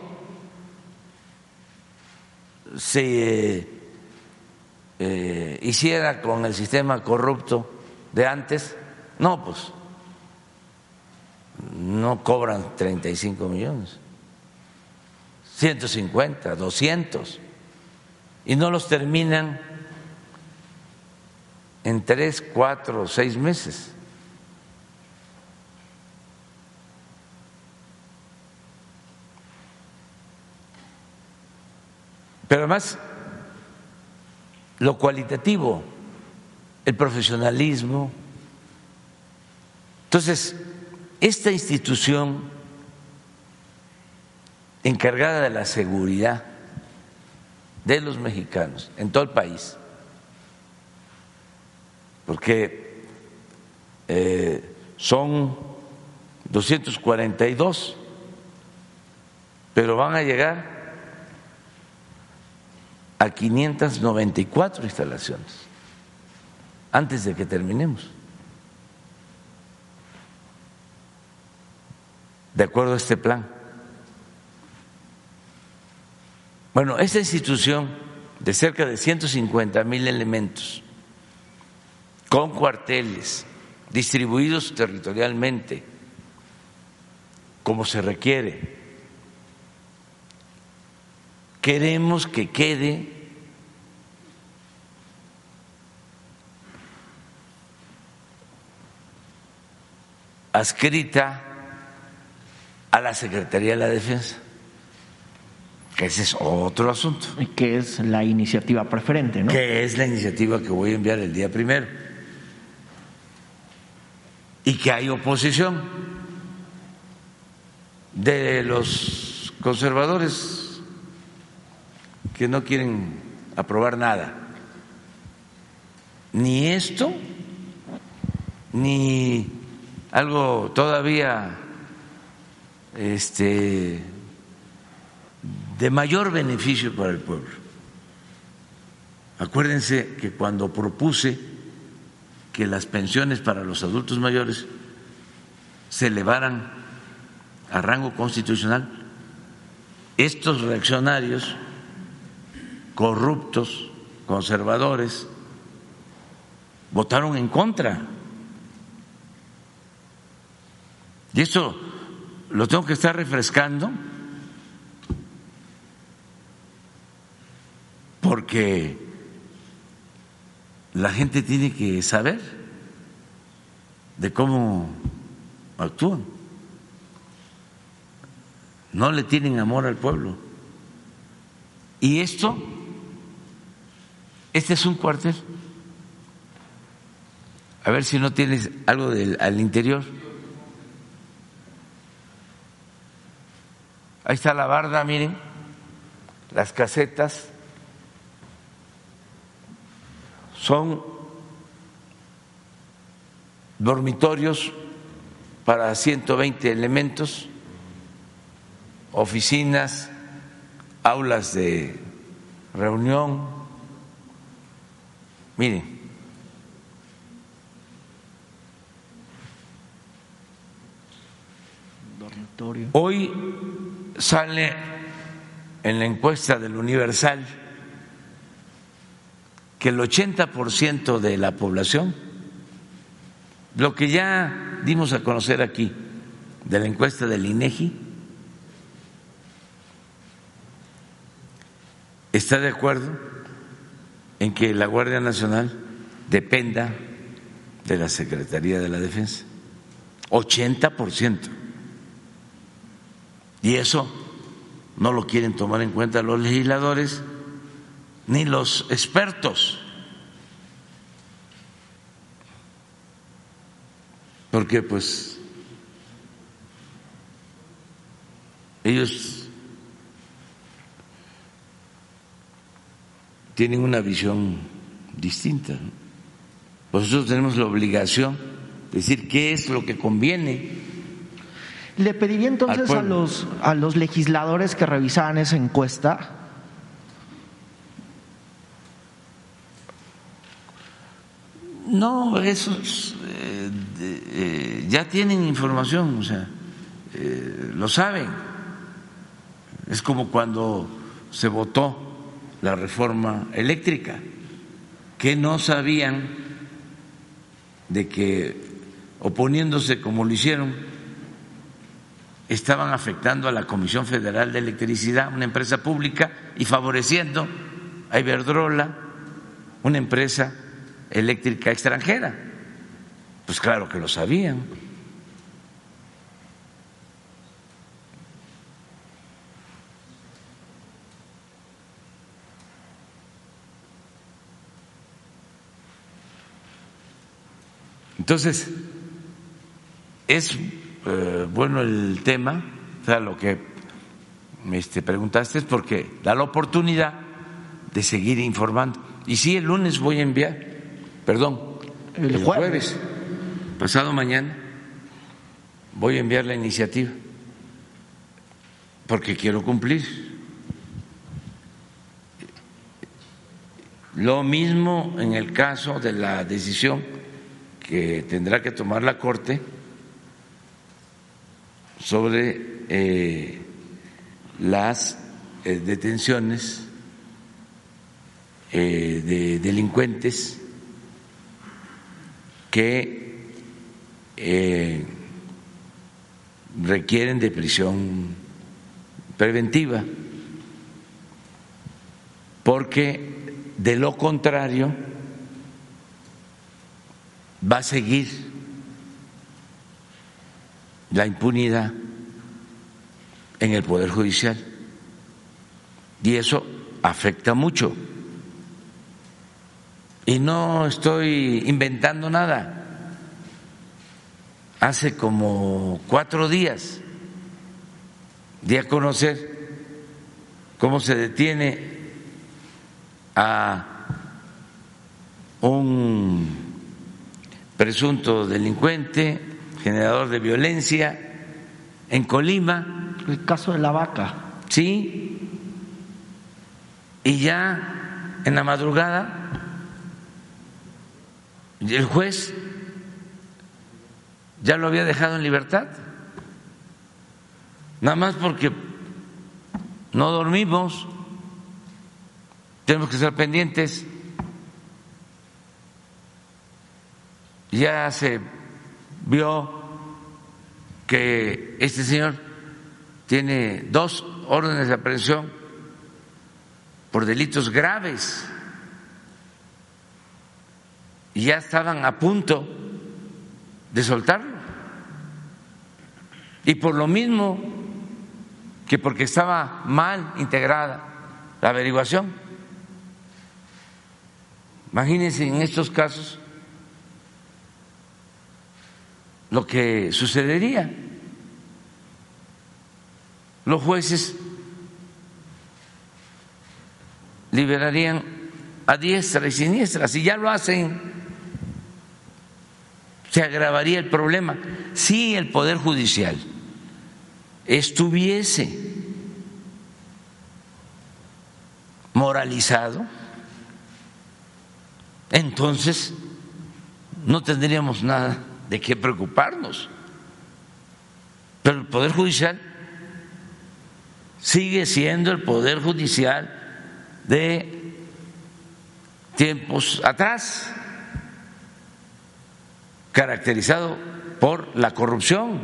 se eh, hiciera con el sistema corrupto de antes, no, pues no cobran 35 millones, 150, 200, y no los terminan en tres, cuatro seis meses. Pero además, lo cualitativo, el profesionalismo. Entonces, esta institución encargada de la seguridad de los mexicanos en todo el país, porque eh, son 242, pero van a llegar a 594 instalaciones antes de que terminemos. De acuerdo a este plan. Bueno, esta institución de cerca de 150 mil elementos con cuarteles distribuidos territorialmente, como se requiere. Queremos que quede adscrita a la Secretaría de la Defensa, que ese es otro asunto. Y que es la iniciativa preferente, ¿no? Que es la iniciativa que voy a enviar el día primero y que hay oposición de los conservadores que no quieren aprobar nada. Ni esto, ni algo todavía este, de mayor beneficio para el pueblo. Acuérdense que cuando propuse que las pensiones para los adultos mayores se elevaran a rango constitucional, estos reaccionarios corruptos, conservadores, votaron en contra. Y eso lo tengo que estar refrescando porque la gente tiene que saber de cómo actúan. No le tienen amor al pueblo. Y esto, este es un cuartel. A ver si no tienes algo del, al interior. Ahí está la barda, miren, las casetas. Son dormitorios para 120 elementos, oficinas, aulas de reunión. Miren, Hoy sale en la encuesta del Universal que el 80% de la población, lo que ya dimos a conocer aquí de la encuesta del INEGI, está de acuerdo en que la Guardia Nacional dependa de la Secretaría de la Defensa. 80%. Y eso no lo quieren tomar en cuenta los legisladores ni los expertos. Porque pues ellos tienen una visión distinta. Nosotros tenemos la obligación de decir qué es lo que conviene le pediría entonces a los, a los legisladores que revisaran esa encuesta. No, esos eh, eh, ya tienen información, o sea, eh, lo saben. Es como cuando se votó la reforma eléctrica, que no sabían de que oponiéndose como lo hicieron, estaban afectando a la Comisión Federal de Electricidad, una empresa pública, y favoreciendo a Iberdrola, una empresa eléctrica extranjera. Pues claro que lo sabían. Entonces, es eh, bueno el tema, o sea, lo que me este, preguntaste es porque da la oportunidad de seguir informando. Y sí, el lunes voy a enviar, perdón, el, jueves, pasado mañana, voy a enviar la iniciativa, porque quiero cumplir. Lo mismo en el caso de la decisión que tendrá que tomar la Corte sobre eh, las eh, detenciones eh, de delincuentes que requieren de prisión preventiva, porque de lo contrario va a seguir la impunidad en el Poder Judicial. Y eso afecta mucho. Y no estoy inventando nada. Hace como cuatro días di a conocer cómo se detiene a un presunto delincuente generador de violencia en Colima. El caso de la vaca. Sí, y ya en la madrugada el juez ya lo había dejado en libertad, nada más porque no dormimos, tenemos que estar pendientes. Ya se vio que este señor tiene dos órdenes de aprehensión por delitos graves y ya estaban a punto de soltarlo. Y por lo mismo que porque estaba mal integrada la averiguación. Imagínense en estos casos lo que sucedería. Los jueces liberarían a diestra y siniestra. Si ya lo hacen, se agravaría el problema. Si el Poder Judicial estuviese moralizado, entonces no tendríamos nada de qué preocuparnos. Pero el Poder Judicial sigue siendo el Poder Judicial de tiempos atrás, caracterizado por la corrupción,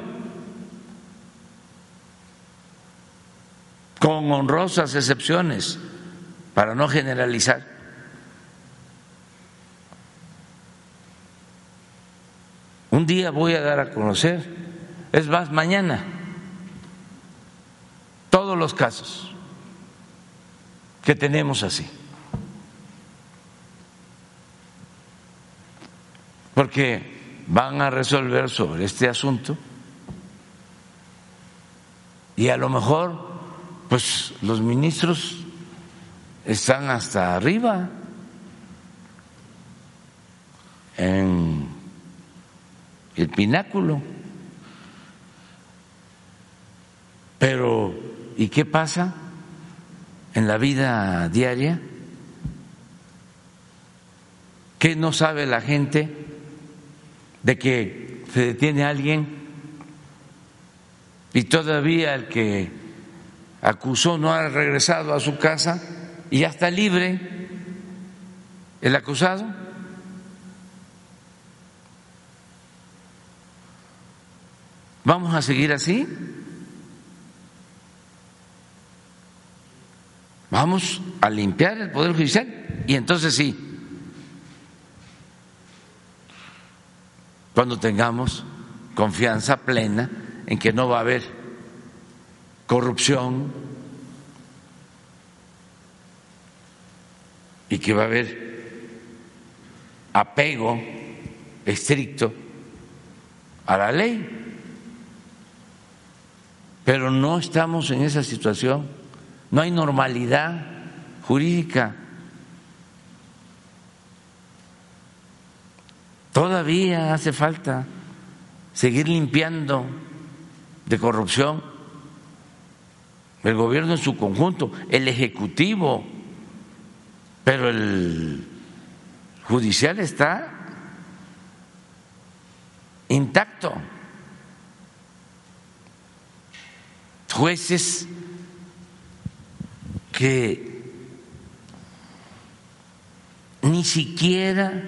con honrosas excepciones, para no generalizar. Un día voy a dar a conocer, es más, mañana, todos los casos que tenemos así. Porque van a resolver sobre este asunto y a lo mejor pues los ministros están hasta arriba en el pináculo. Pero, ¿y qué pasa en la vida diaria? ¿Qué no sabe la gente de que se detiene alguien y todavía el que acusó no ha regresado a su casa y ya está libre el acusado? ¿Vamos a seguir así? Vamos a limpiar el Poder Judicial y entonces sí, cuando tengamos confianza plena en que no va a haber corrupción y que va a haber apego estricto a la ley pero no estamos en esa situación, no hay normalidad jurídica. Todavía hace falta seguir limpiando de corrupción el gobierno en su conjunto, el ejecutivo, pero el judicial está intacto. Jueces que ni siquiera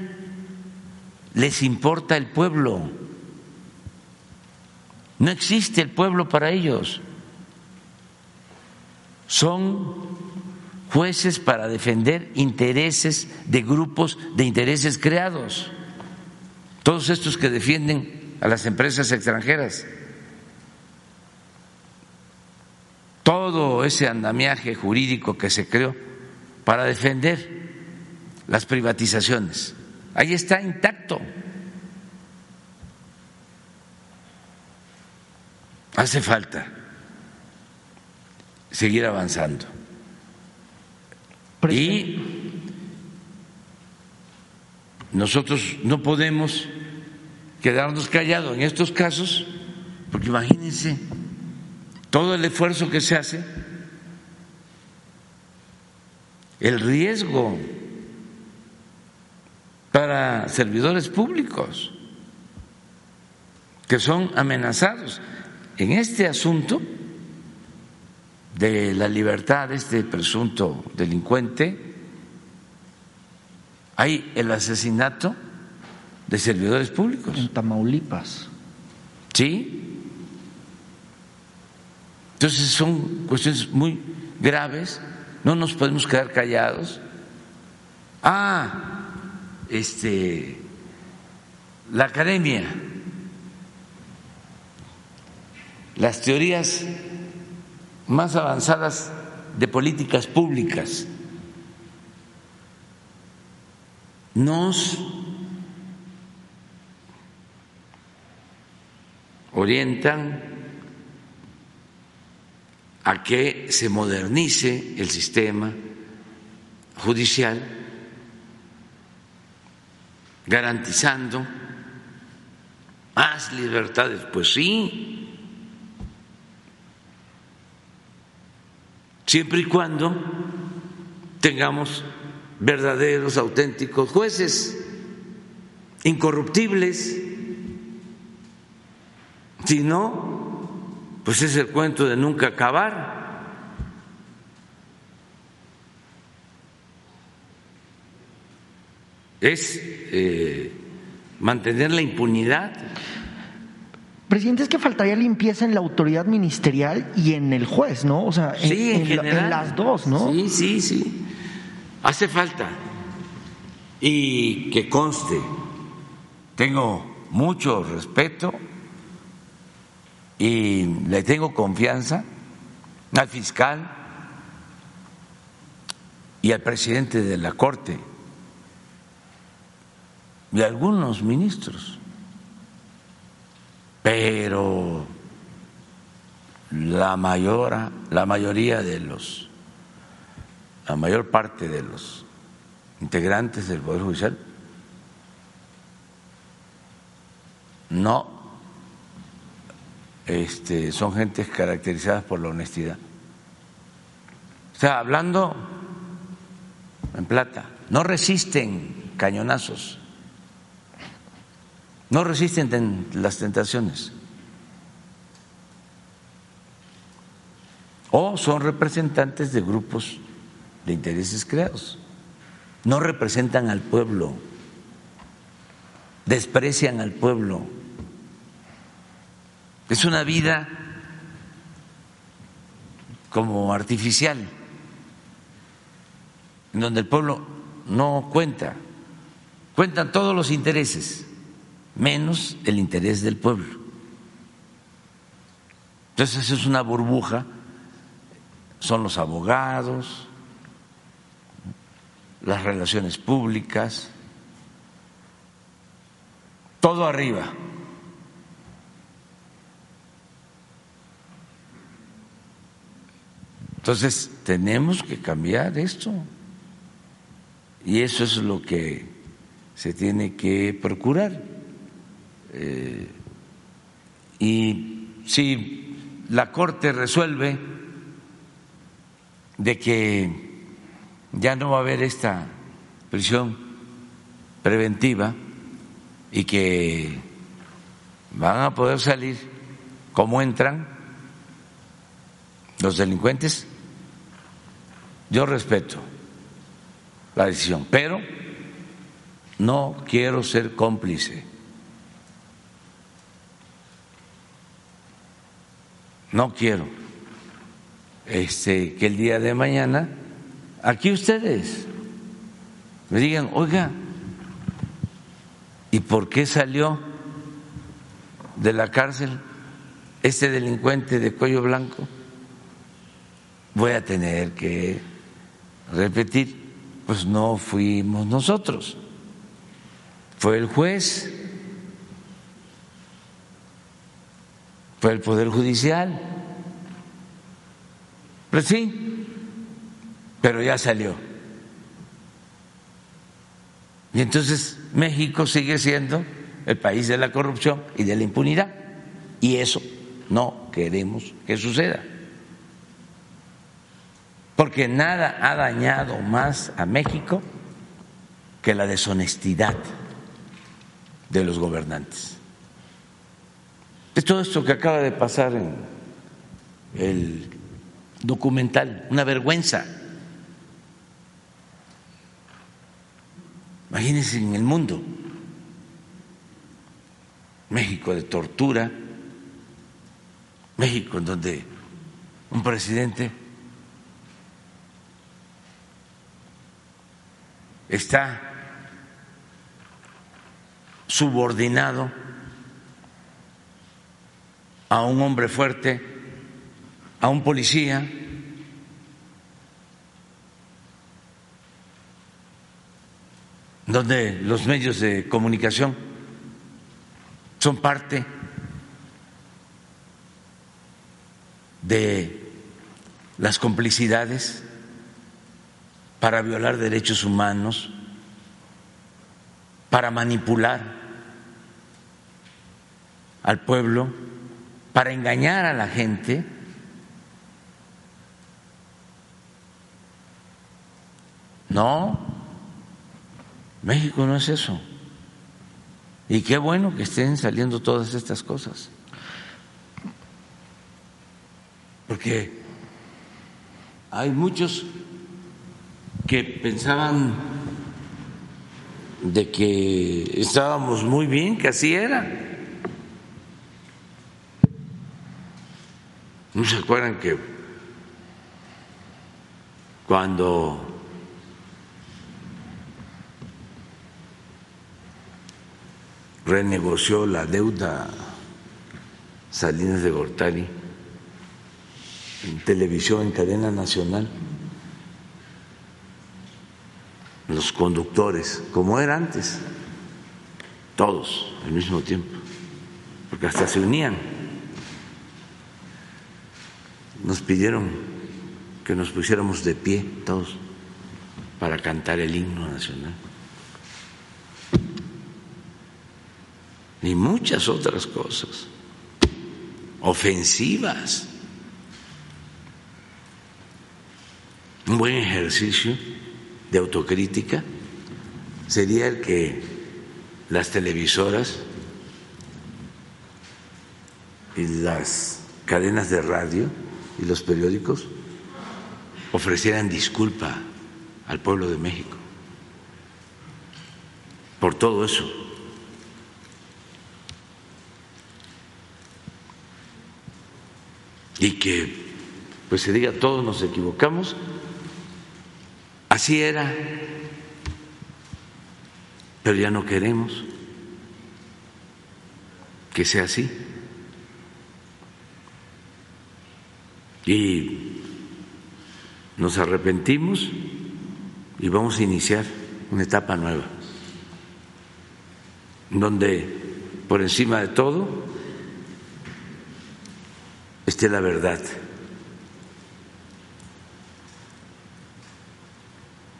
les importa el pueblo. No existe el pueblo para ellos. Son jueces para defender intereses de grupos de intereses creados. Todos estos que defienden a las empresas extranjeras. Todo ese andamiaje jurídico que se creó para defender las privatizaciones. Ahí está intacto. Hace falta seguir avanzando. Y nosotros no podemos quedarnos callados en estos casos, porque imagínense todo el esfuerzo que se hace, el riesgo para servidores públicos que son amenazados. En este asunto de la libertad de este presunto delincuente, hay el asesinato de servidores públicos. En Tamaulipas. ¿Sí? Entonces son cuestiones muy graves, no nos podemos quedar callados. Ah, este, la academia, las teorías más avanzadas de políticas públicas nos orientan a que se modernice el sistema judicial, garantizando más libertades. Pues sí, siempre y cuando tengamos verdaderos, auténticos jueces, incorruptibles. Si no, pues es el cuento de nunca acabar. Es eh, mantener la impunidad. Presidente, es que faltaría limpieza en la autoridad ministerial y en el juez, ¿no? O sea, en, Sí, en en la- en general. las dos, ¿no? Sí, sí, sí. Hace falta. Y que conste, tengo mucho respeto y le tengo confianza al fiscal y al presidente de la Corte y a algunos ministros. Pero la mayor, la mayoría de los, la mayor parte de los integrantes del Poder Judicial no este, son gentes caracterizadas por la honestidad. O sea, hablando en plata, no resisten cañonazos, no resisten ten- las tentaciones. O son representantes de grupos de intereses creados. No representan al pueblo, desprecian al pueblo. Es una vida como artificial, en donde el pueblo no cuenta, cuentan todos los intereses, menos el interés del pueblo. Entonces eso es una burbuja, son los abogados, las relaciones públicas, todo arriba. Entonces, tenemos que cambiar esto. Y eso es lo que se tiene que procurar. Eh, y si la Corte resuelve de que ya no va a haber esta prisión preventiva y que van a poder salir como entran los delincuentes, yo respeto la decisión, pero no quiero ser cómplice. No quiero este, que el día de mañana aquí ustedes me digan, oiga, ¿y por qué salió de la cárcel este delincuente de cuello blanco? Voy a tener que repetir, pues no fuimos nosotros, fue el juez, fue el Poder Judicial. Pues sí, pero ya salió. Y entonces México sigue siendo el país de la corrupción y de la impunidad. Y eso no queremos que suceda. Porque nada ha dañado más a México que la deshonestidad de los gobernantes. Es todo esto que acaba de pasar en el documental, una vergüenza. Imagínense en el mundo, México de tortura, México donde un presidente está subordinado a un hombre fuerte, a un policía, donde los medios de comunicación son parte de las complicidades para violar derechos humanos, para manipular al pueblo, para engañar a la gente. No, México no es eso. Y qué bueno que estén saliendo todas estas cosas. Porque hay muchos que pensaban de que estábamos muy bien, que así era. ¿No se acuerdan que cuando renegoció la deuda Salinas de Gortari en televisión, en cadena nacional, los conductores, como era antes, todos al mismo tiempo, porque hasta se unían. Nos pidieron que nos pusiéramos de pie todos para cantar el himno nacional. Y muchas otras cosas ofensivas. Un buen ejercicio de autocrítica sería el que las televisoras y las cadenas de radio y los periódicos ofrecieran disculpa al pueblo de México por todo eso. Y que pues se diga todos nos equivocamos Así era, pero ya no queremos que sea así. Y nos arrepentimos y vamos a iniciar una etapa nueva, donde por encima de todo esté la verdad.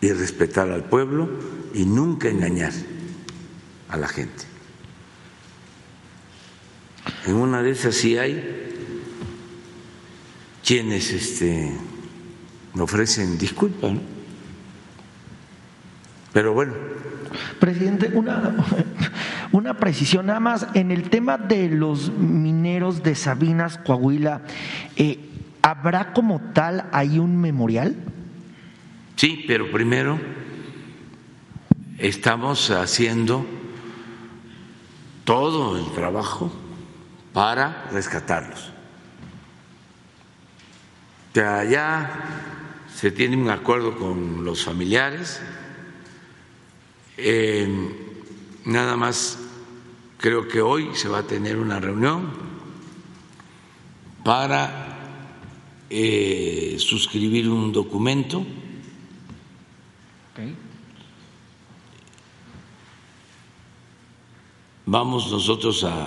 Y respetar al pueblo y nunca engañar a la gente. En una de esas sí hay quienes este, ofrecen disculpas, pero bueno. Presidente, una, una precisión nada más. En el tema de los mineros de Sabinas, Coahuila, eh, ¿habrá como tal ahí un memorial? Sí, pero primero estamos haciendo todo el trabajo para rescatarlos. Ya se tiene un acuerdo con los familiares. Eh, nada más creo que hoy se va a tener una reunión para eh, suscribir un documento Vamos nosotros a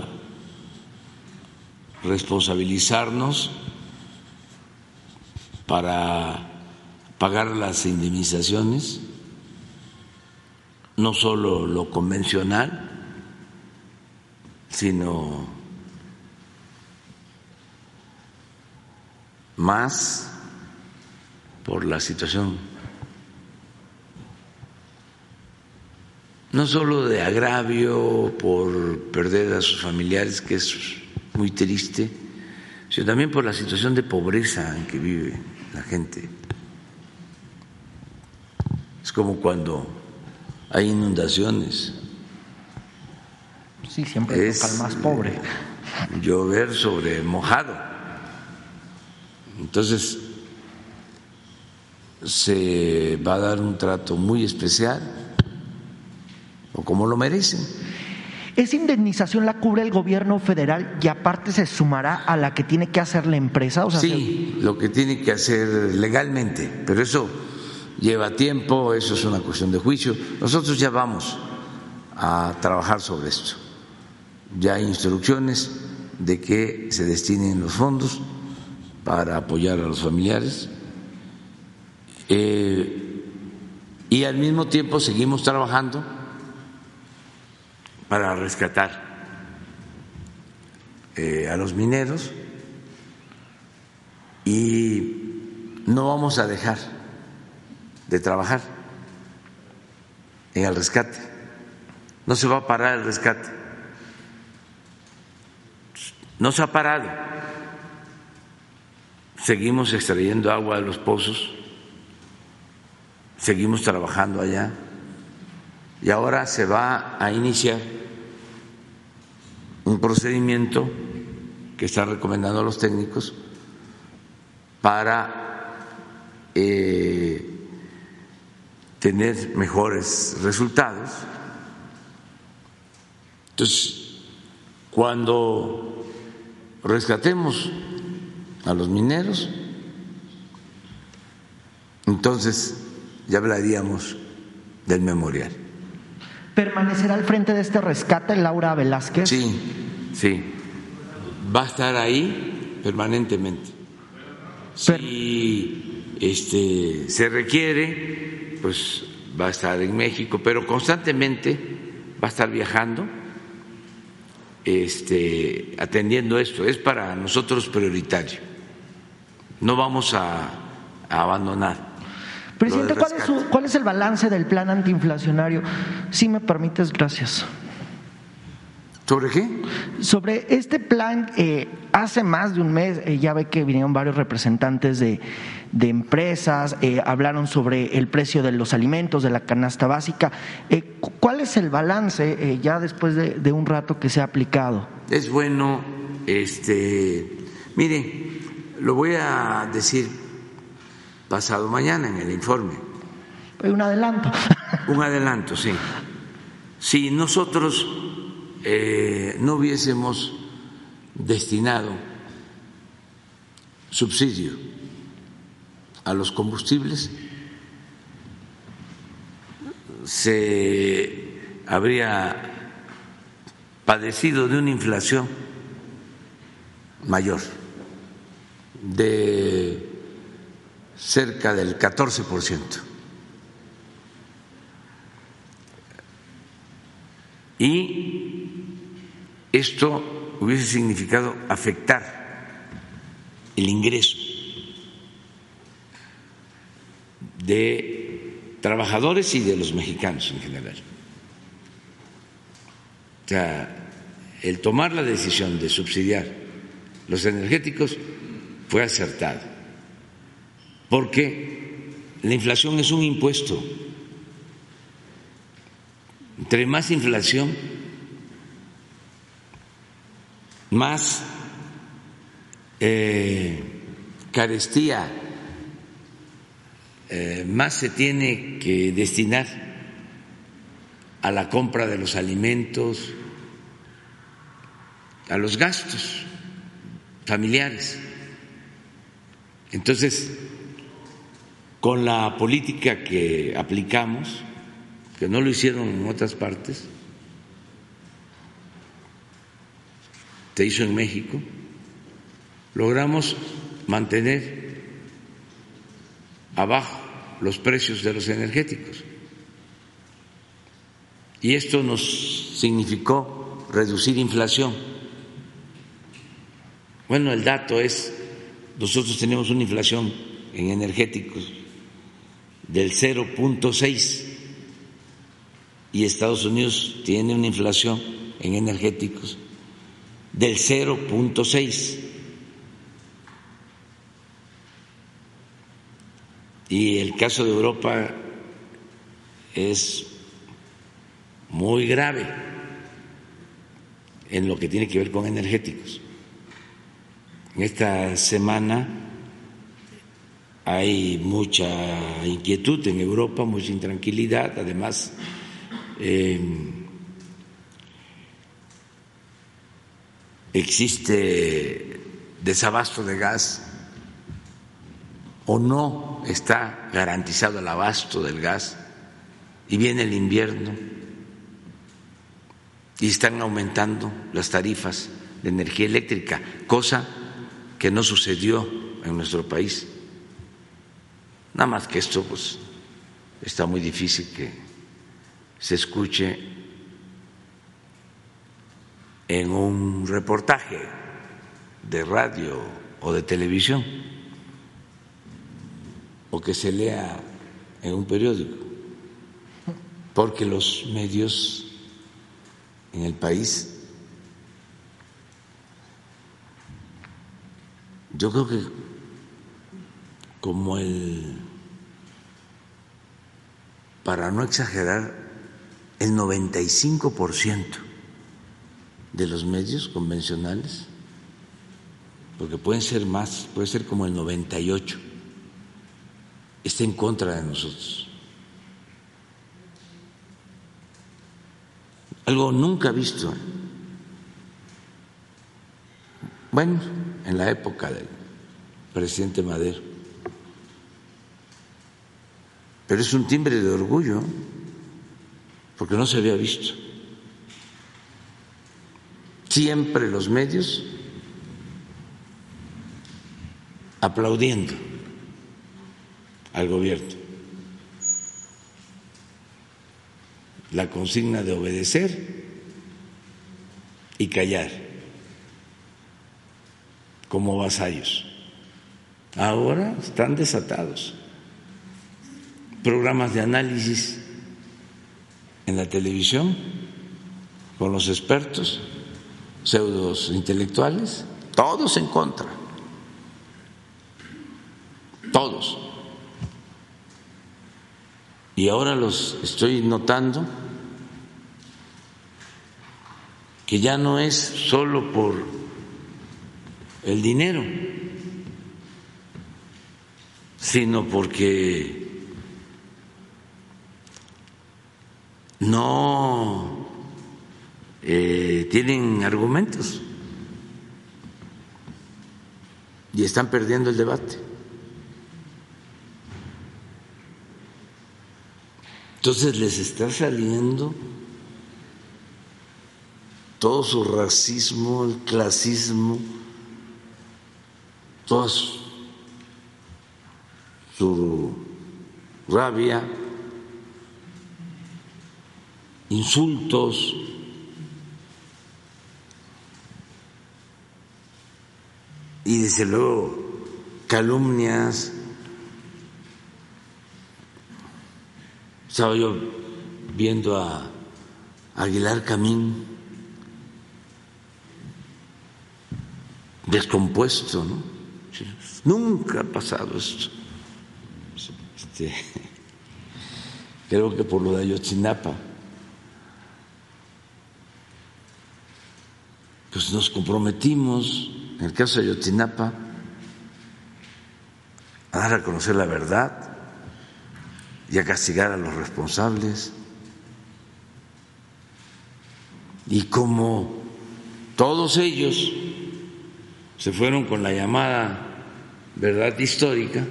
responsabilizarnos para pagar las indemnizaciones, no solo lo convencional, sino más por la situación no solo de agravio por perder a sus familiares, que es muy triste, sino también por la situación de pobreza en que vive la gente. Es como cuando hay inundaciones. Sí, siempre es el más pobre. Llover sobre mojado. Entonces, se va a dar un trato muy especial, o como lo merecen. ¿Esa indemnización la cubre el gobierno federal y aparte se sumará a la que tiene que hacer la empresa? O sí, lo que tiene que hacer legalmente, pero eso lleva tiempo, eso es una cuestión de juicio. Nosotros ya vamos a trabajar sobre esto. Ya hay instrucciones de que se destinen los fondos para apoyar a los familiares. Eh, y al mismo tiempo seguimos trabajando para rescatar eh, a los mineros y no vamos a dejar de trabajar en el rescate. No se va a parar el rescate. No se ha parado. Seguimos extrayendo agua de los pozos, seguimos trabajando allá y ahora se va a iniciar un procedimiento que están recomendando los técnicos para eh, tener mejores resultados. Entonces, cuando rescatemos a los mineros, entonces ya hablaríamos del memorial. ¿Permanecerá al frente de este rescate Laura Velázquez? Sí, sí. Va a estar ahí permanentemente. Si este, se requiere, pues va a estar en México, pero constantemente va a estar viajando, este, atendiendo esto. Es para nosotros prioritario. No vamos a abandonar Presidente, ¿cuál es, el balance del plan antiinflacionario? Si me permites, gracias. ¿Sobre qué? Sobre este plan, eh, hace más de un mes eh, ya ve que vinieron varios representantes de, empresas, eh, hablaron sobre el precio de los alimentos, de la canasta básica. ¿Cuál es el balance ya después de, de, un rato que se ha aplicado? Es bueno, este, mire, lo voy a decir pasado mañana en el informe. Un adelanto. <laughs> Un adelanto, sí. Si nosotros eh, no hubiésemos destinado subsidio a los combustibles, se habría padecido de una inflación mayor, de cerca del 14%. Y esto hubiese significado afectar el ingreso de trabajadores y de los mexicanos en general. O sea, el tomar la decisión de subsidiar los energéticos fue acertado porque la inflación es un impuesto. Entre más inflación, más eh, carestía, eh, más se tiene que destinar a la compra de los alimentos, a los gastos familiares. Entonces, con la política que aplicamos, que no lo hicieron en otras partes, se hizo en México, logramos mantener abajo los precios de los energéticos. Y esto nos significó reducir inflación. Bueno, el dato es, nosotros tenemos una inflación en energéticos del 0.6 y Estados Unidos tiene una inflación en energéticos del 0.6. Y el caso de Europa es muy grave en lo que tiene que ver con energéticos. Esta semana hay mucha inquietud en Europa, mucha intranquilidad, además eh, existe desabasto de gas o no está garantizado el abasto del gas y viene el invierno y están aumentando las tarifas de energía eléctrica, cosa que no sucedió en nuestro país. Nada más que esto pues está muy difícil que se escuche en un reportaje de radio o de televisión o que se lea en un periódico, porque los medios en el país yo creo que como el, para no exagerar, el 95% de los medios convencionales, porque pueden ser más, puede ser como el 98, está en contra de nosotros. Algo nunca visto. Bueno, en la época del presidente Madero. Pero es un timbre de orgullo, porque no se había visto. Siempre los medios aplaudiendo al gobierno. La consigna de obedecer y callar como vasallos. Ahora están desatados. Programas de análisis en la televisión con los expertos, pseudos intelectuales, todos en contra. Todos. Y ahora los estoy notando que ya no es solo por el dinero, sino porque no. Eh, tienen argumentos. Y están perdiendo el debate. Entonces les está saliendo todo su racismo, el clasismo, toda su rabia, insultos, y desde luego calumnias. Estaba yo viendo a Aguilar Camín descompuesto, ¿no? Nunca ha pasado esto. Este, <laughs> creo que por lo de Ayotzinapa, pues nos comprometimos, en el caso de Ayotzinapa, a dar a conocer la verdad y a castigar a los responsables. Y como todos ellos se fueron con la llamada verdad histórica,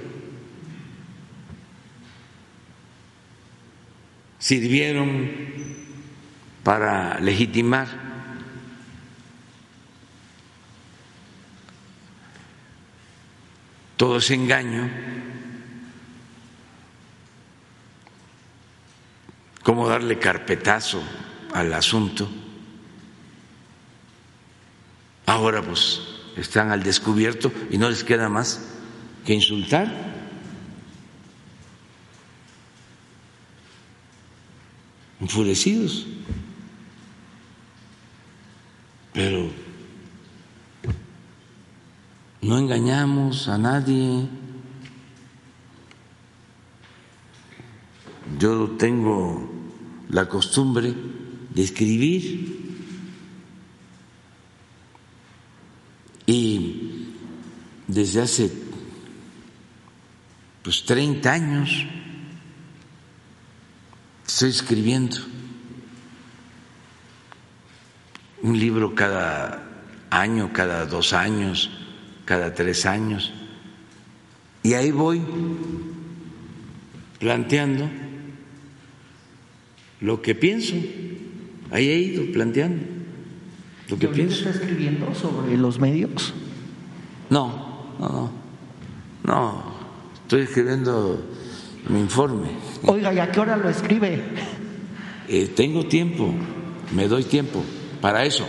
sirvieron para legitimar todo ese engaño, cómo darle carpetazo al asunto. Ahora pues están al descubierto y no les queda más que insultar. Enfurecidos. Pero no engañamos a nadie. Yo tengo la costumbre de escribir y desde hace pues 30 años estoy escribiendo un libro cada año, cada dos años, cada tres años. Y ahí voy planteando lo que pienso. Ahí he ido planteando lo que pienso. está escribiendo sobre los medios? No, no, no. No, estoy escribiendo mi informe. Oiga, ¿y a qué hora lo escribe? Eh, tengo tiempo, me doy tiempo para eso.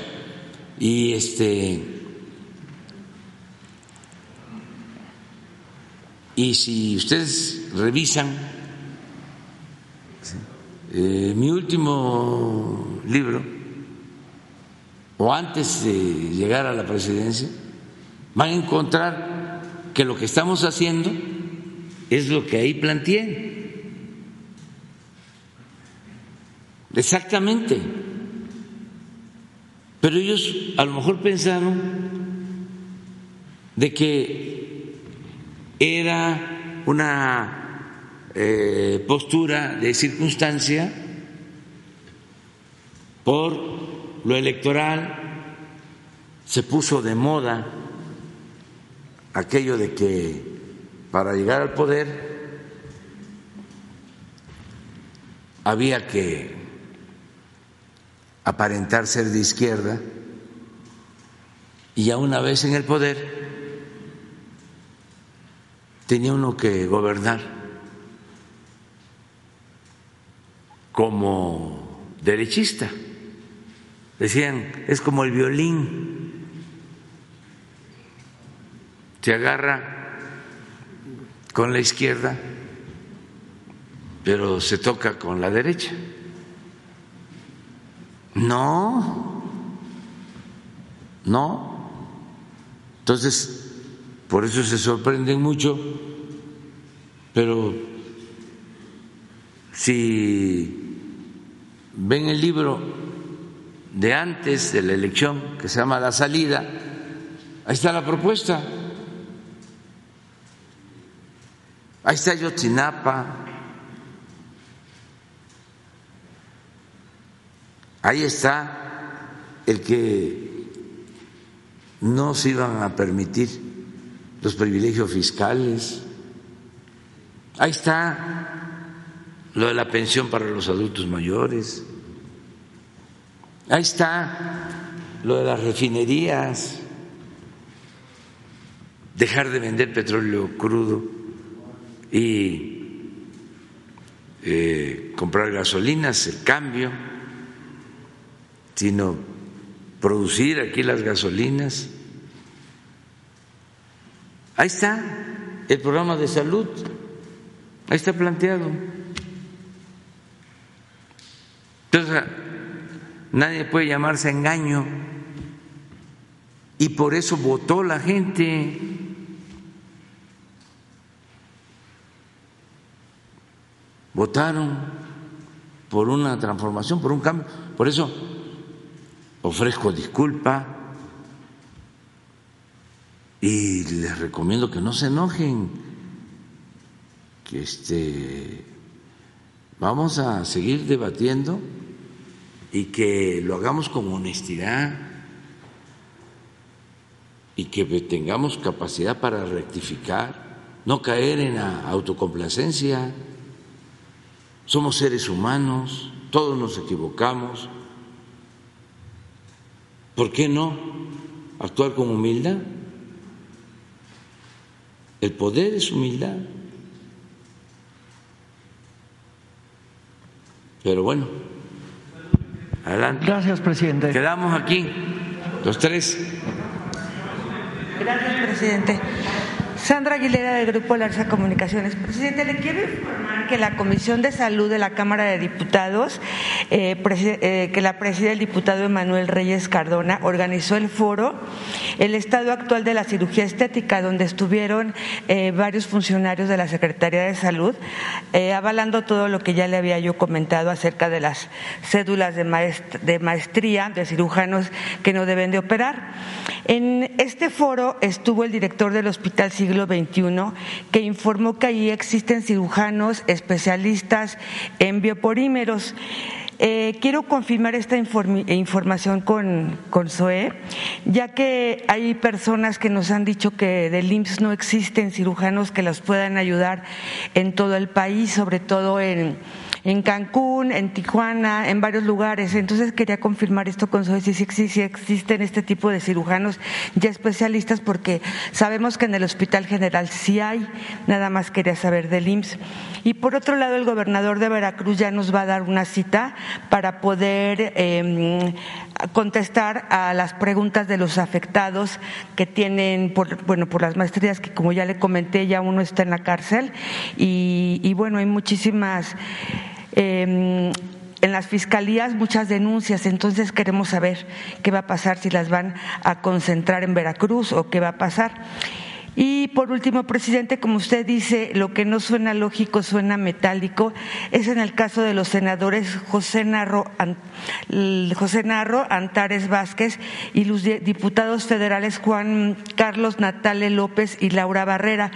Y este y si ustedes revisan eh, mi último libro, o antes de llegar a la presidencia, van a encontrar que lo que estamos haciendo es lo que ahí planteé. Exactamente. Pero ellos a lo mejor pensaron de que era una eh, postura de circunstancia por lo electoral, se puso de moda aquello de que para llegar al poder había que aparentar ser de izquierda y ya una vez en el poder tenía uno que gobernar como derechista. Decían, es como el violín, se agarra con la izquierda, pero se toca con la derecha. No, no. Entonces, por eso se sorprenden mucho, pero si ven el libro de antes de la elección, que se llama La salida, ahí está la propuesta. Ahí está Yotzinapa, Ahí está el que no se iban a permitir los privilegios fiscales. Ahí está lo de la pensión para los adultos mayores. Ahí está lo de las refinerías, dejar de vender petróleo crudo y eh, comprar gasolinas, el cambio sino producir aquí las gasolinas. Ahí está el programa de salud, ahí está planteado. Entonces, nadie puede llamarse engaño y por eso votó la gente. Votaron por una transformación, por un cambio. Por eso ofrezco disculpa y les recomiendo que no se enojen, que este vamos a seguir debatiendo y que lo hagamos con honestidad y que tengamos capacidad para rectificar, no caer en la autocomplacencia. Somos seres humanos, todos nos equivocamos ¿Por qué no actuar con humildad? El poder es humildad. Pero bueno, adelante. Gracias, presidente. Quedamos aquí, los tres. Gracias, presidente. Sandra Aguilera, del Grupo Larsa Comunicaciones. Presidente, le quiero informar que la Comisión de Salud de la Cámara de Diputados, eh, eh, que la preside el diputado Emanuel Reyes Cardona, organizó el foro El estado actual de la cirugía estética, donde estuvieron eh, varios funcionarios de la Secretaría de Salud, avalando todo lo que ya le había yo comentado acerca de las cédulas de, de maestría de cirujanos que no deben de operar. En este foro estuvo el director del Hospital Siglo XXI, que informó que allí existen cirujanos especialistas en bioporímeros. Eh, quiero confirmar esta información con, con SOE, ya que hay personas que nos han dicho que del IMSS no existen cirujanos que los puedan ayudar en todo el país, sobre todo en en Cancún, en Tijuana, en varios lugares. Entonces quería confirmar esto con Zoe, si, si existen este tipo de cirujanos ya especialistas, porque sabemos que en el Hospital General sí hay, nada más quería saber del IMSS. Y por otro lado, el gobernador de Veracruz ya nos va a dar una cita para poder em, contestar a las preguntas de los afectados que tienen, por, bueno, por las maestrías que como ya le comenté, ya uno está en la cárcel y, y bueno, hay muchísimas Em, en las fiscalías muchas denuncias, entonces queremos saber qué va a pasar, si las van a concentrar en Veracruz o qué va a pasar. Y por último, presidente, como usted dice, lo que no suena lógico suena metálico, es en el caso de los senadores José Narro, José Narro Antares Vázquez y los diputados federales Juan Carlos Natale López y Laura Barrera,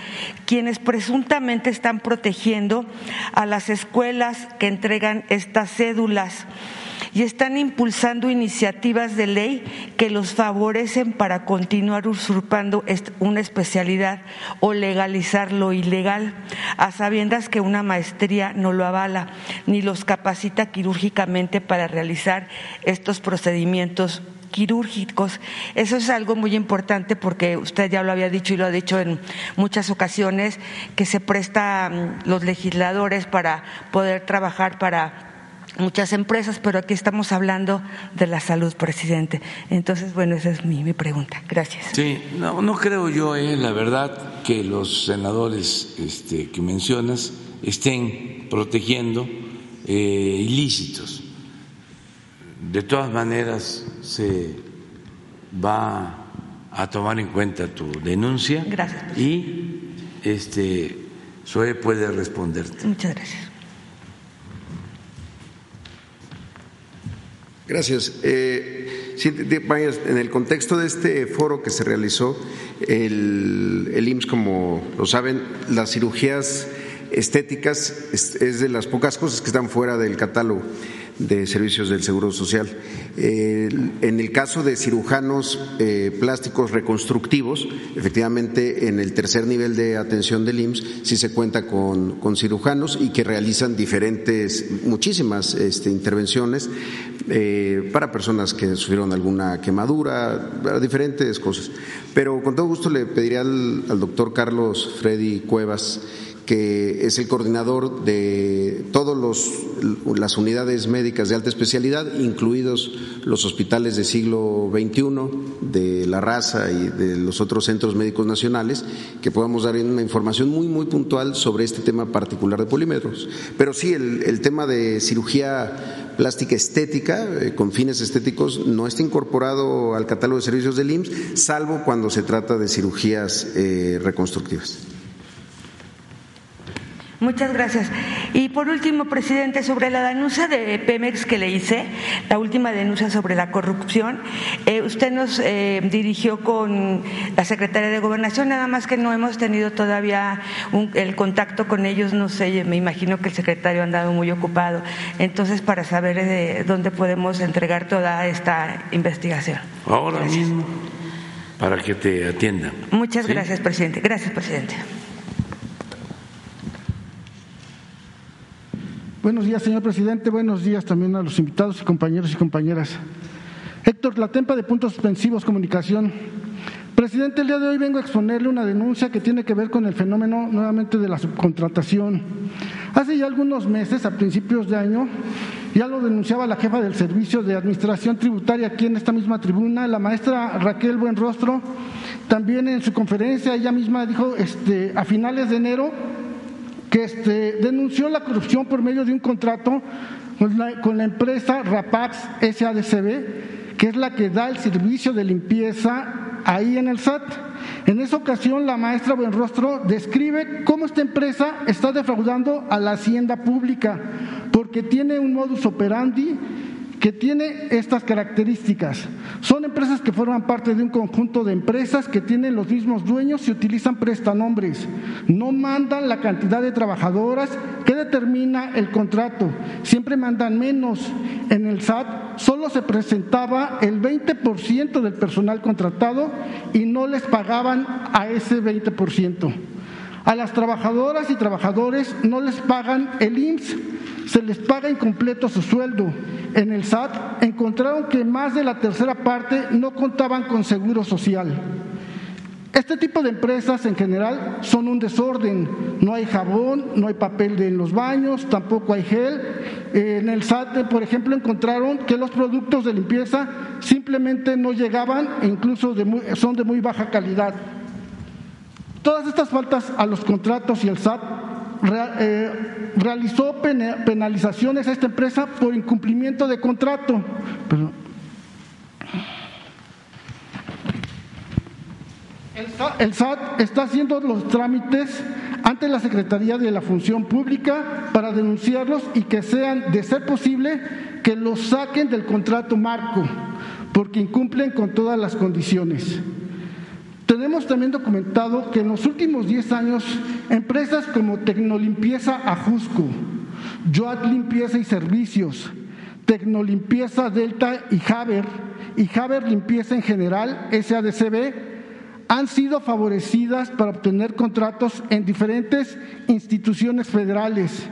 quienes presuntamente están protegiendo a las escuelas que entregan estas cédulas y están impulsando iniciativas de ley que los favorecen para continuar usurpando una especialidad o legalizar lo ilegal, a sabiendas que una maestría no lo avala ni los capacita quirúrgicamente para realizar estos procedimientos quirúrgicos. Eso es algo muy importante porque usted ya lo había dicho y lo ha dicho en muchas ocasiones, que se presta mm, los legisladores para poder trabajar para muchas empresas, pero aquí estamos hablando de la salud, presidente. Entonces, bueno, esa es mi, pregunta. Gracias. Sí, no, no creo yo, eh, la verdad, que los senadores este, que mencionas estén protegiendo eh, ilícitos. De todas maneras, se va a tomar en cuenta tu denuncia. Gracias. Y este, SOE puede responderte. Muchas gracias. Gracias. Eh, en el contexto de este foro que se realizó, el, el IMSS, como lo saben, las cirugías estéticas es de las pocas cosas que están fuera del catálogo de servicios del Seguro Social. en el caso de cirujanos eh, plásticos reconstructivos, efectivamente en el tercer nivel de atención del IMSS sí se cuenta con, cirujanos y que realizan diferentes, muchísimas este, intervenciones eh, para personas que sufrieron alguna quemadura, diferentes cosas. Pero con todo gusto le pediría al doctor Carlos Freddy Cuevas que es el coordinador de todas las unidades médicas de alta especialidad, incluidos los hospitales de siglo XXI, de la raza y de los otros centros médicos nacionales, que podamos dar una información muy, muy puntual sobre este tema particular de polímetros. Pero sí, el, tema de cirugía plástica estética, eh, con fines estéticos, no está incorporado al catálogo de servicios del IMSS, salvo cuando se trata de cirugías eh, reconstructivas. Muchas gracias. Y por último, presidente, sobre la denuncia de Pemex que le hice, la última denuncia sobre la corrupción, eh, usted nos eh, dirigió con la Secretaría de Gobernación, nada más que no hemos tenido todavía el contacto con ellos, no sé, me imagino que el secretario ha andado muy ocupado. Entonces, para saber eh, dónde podemos entregar toda esta investigación. Ahora mismo, para que te atiendan. Muchas gracias, presidente. Gracias, presidente. Buenos días, señor presidente. Buenos días también a los invitados y compañeros y compañeras. Héctor Latempa de Puntos Suspensivos Comunicación. Presidente, el día de hoy vengo a exponerle una denuncia que tiene que ver con el fenómeno nuevamente de la subcontratación. Hace ya algunos meses, a principios de año, ya lo denunciaba la jefa del Servicio de Administración Tributaria aquí en esta misma tribuna, la maestra Raquel Buenrostro. También en su conferencia ella misma dijo este, a finales de enero que este, denunció la corrupción por medio de un contrato con la, con la empresa Rapax SADCB, que es la que da el servicio de limpieza ahí en el SAT. En esa ocasión, la maestra Buenrostro describe cómo esta empresa está defraudando a la hacienda pública, porque tiene un modus operandi que tiene estas características. Son empresas que forman parte de un conjunto de empresas que tienen los mismos dueños y utilizan prestanombres. No mandan la cantidad de trabajadoras que determina el contrato. Siempre mandan menos. En el SAT solo se presentaba el 20% del personal contratado y no les pagaban a ese 20%. A las trabajadoras y trabajadores no les pagan el IMSS, se les paga incompleto su sueldo. En el SAT encontraron que más de la tercera parte no contaban con seguro social. Este tipo de empresas en general son un desorden. No hay jabón, no hay papel en los baños, tampoco hay gel. En el SAT, por ejemplo, encontraron que los productos de limpieza simplemente no llegaban e incluso son de muy baja calidad. Todas estas faltas a los contratos y el SAT realizó penalizaciones a esta empresa por incumplimiento de contrato. El SAT está haciendo los trámites ante la Secretaría de la Función Pública para denunciarlos y que sean, de ser posible, que los saquen del contrato marco, porque incumplen con todas las condiciones. Tenemos también documentado que en los últimos 10 años empresas como Tecnolimpieza Ajusco, Joat Limpieza y Servicios, Tecnolimpieza Delta y Haber y Haber Limpieza en general, SADCB, han sido favorecidas para obtener contratos en diferentes instituciones federales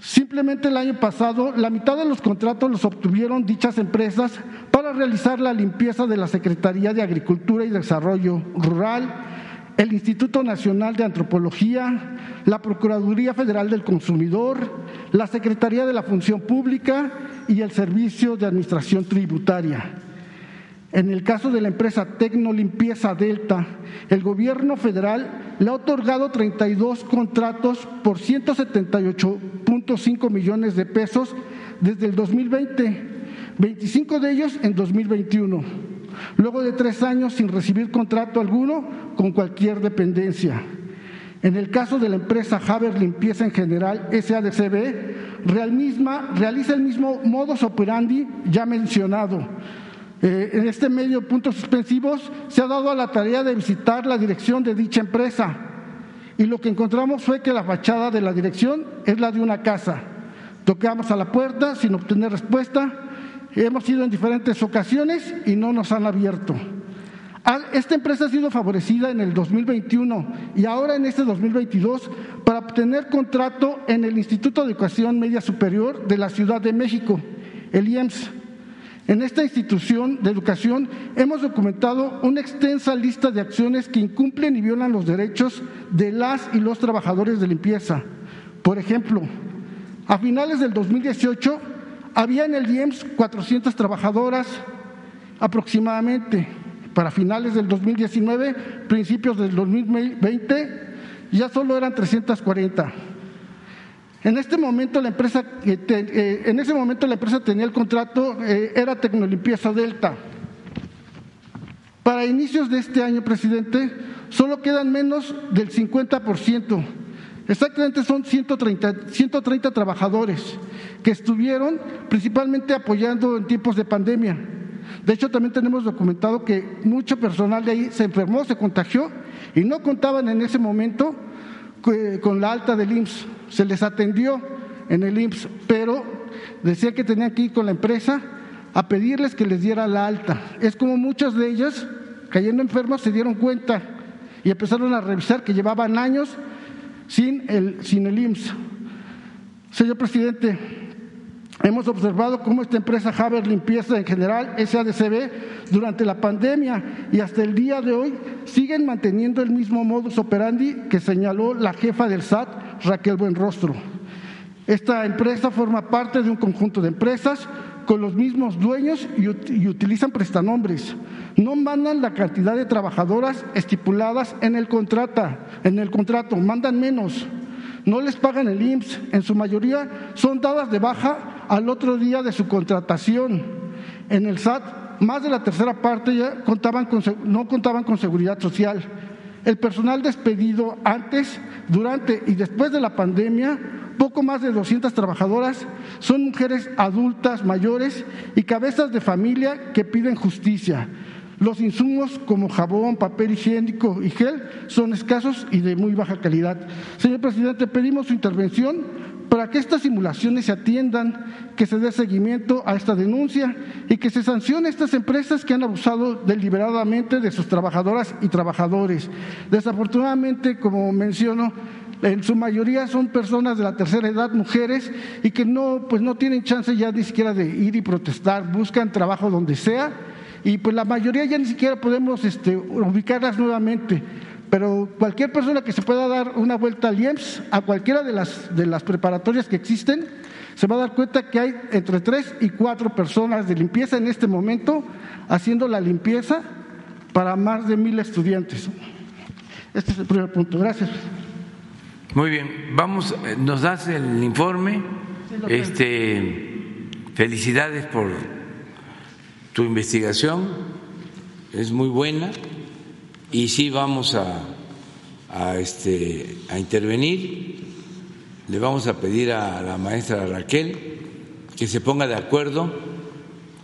Simplemente el año pasado, la mitad de los contratos los obtuvieron dichas empresas para realizar la limpieza de la Secretaría de Agricultura y Desarrollo Rural, el Instituto Nacional de Antropología, la Procuraduría Federal del Consumidor, la Secretaría de la Función Pública y el Servicio de Administración Tributaria. En el caso de la empresa Tecnolimpieza Delta, el gobierno federal le ha otorgado 32 contratos por 178.5 millones de pesos desde el 2020, 25 de ellos en 2021, luego de tres años sin recibir contrato alguno con cualquier dependencia. En el caso de la empresa Haber Limpieza en general, SADCB, real misma, realiza el mismo modus operandi ya mencionado eh, en este medio puntos suspensivos se ha dado a la tarea de visitar la dirección de dicha empresa y lo que encontramos fue que la fachada de la dirección es la de una casa. Tocamos a la puerta sin obtener respuesta, hemos ido en diferentes ocasiones y no nos han abierto. Esta empresa ha sido favorecida en el 2021 y ahora en este 2022 para obtener contrato en el Instituto de Educación Media Superior de la Ciudad de México, el IEMS en esta institución de educación hemos documentado una extensa lista de acciones que incumplen y violan los derechos de las y los trabajadores de limpieza. Por ejemplo, a finales del 2018 había en el IEMS 400 trabajadoras aproximadamente. Para finales del 2019, principios del 2020, ya solo eran 340. En este momento la empresa, eh, en ese momento la empresa tenía el contrato, eh, era Tecnolimpieza Delta. Para inicios de este año, presidente, solo quedan menos del 50%. Exactamente son 130, 130 trabajadores que estuvieron principalmente apoyando en tiempos de pandemia. De hecho, también tenemos documentado que mucho personal de ahí se enfermó, se contagió y no contaban en ese momento con la alta del IMSS. Se les atendió en el IMSS, pero decía que tenían que ir con la empresa a pedirles que les diera la alta. Es como muchas de ellas, cayendo enfermas, se dieron cuenta y empezaron a revisar que llevaban años sin el, sin el IMSS. Señor presidente, Hemos observado cómo esta empresa Haber Limpieza en general, SADCB, durante la pandemia y hasta el día de hoy siguen manteniendo el mismo modus operandi que señaló la jefa del SAT, Raquel Buenrostro. Esta empresa forma parte de un conjunto de empresas con los mismos dueños y, utilizan prestanombres. No mandan la cantidad de trabajadoras estipuladas en el, contrata, en el contrato, mandan menos. no les pagan el IMSS, en su mayoría son dadas de baja al otro día de su contratación. En el SAT, más de la tercera parte ya no contaban con seguridad social. El personal despedido antes, durante y después de la pandemia, poco más de 200 trabajadoras, son mujeres adultas mayores y cabezas de familia que piden justicia. Los insumos como jabón, papel higiénico y gel son escasos y de muy baja calidad. Señor presidente, pedimos su intervención para que estas simulaciones se atiendan, que se dé seguimiento a esta denuncia y que se sancione a estas empresas que han abusado deliberadamente de sus trabajadoras y trabajadores. Desafortunadamente, como menciono, en su mayoría son personas de la tercera edad, mujeres, y que no, pues no tienen chance ya ni siquiera de ir y protestar, buscan trabajo donde sea y pues la mayoría ya ni siquiera podemos este, ubicarlas nuevamente. Pero cualquier persona que se pueda dar una vuelta al IEMS, a cualquiera de las, de las preparatorias que existen, se va a dar cuenta que hay entre tres y cuatro personas de limpieza en este momento haciendo la limpieza para más de mil estudiantes. Este es el primer punto. Gracias. Muy bien, vamos, eh, nos das el informe. Este, felicidades por tu investigación es muy buena y sí vamos a, a, este, a intervenir. Le vamos a pedir a la maestra Raquel que se ponga de acuerdo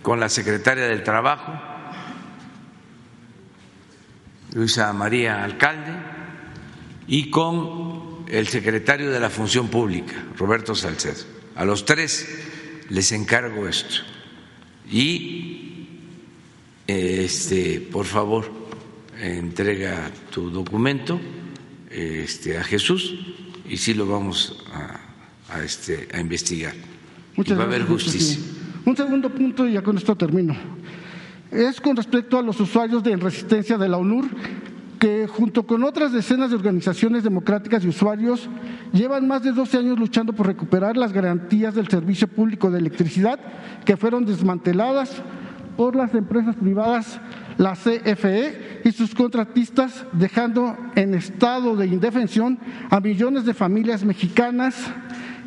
con la secretaria del Trabajo, Luisa María Alcalde, y con el secretario de la Función Pública, Roberto Salcedo. A los tres les encargo esto. Y este, por favor, entrega tu documento este, a Jesús y sí lo vamos a, este, a investigar. Muchas va a haber justicia. Un segundo punto y ya con esto termino. Es con respecto a los usuarios de resistencia de la ONUR que junto con otras decenas de organizaciones democráticas y usuarios llevan más de 12 años luchando por recuperar las garantías del servicio público de electricidad que fueron desmanteladas por las empresas privadas, la CFE y sus contratistas, dejando en estado de indefensión a millones de familias mexicanas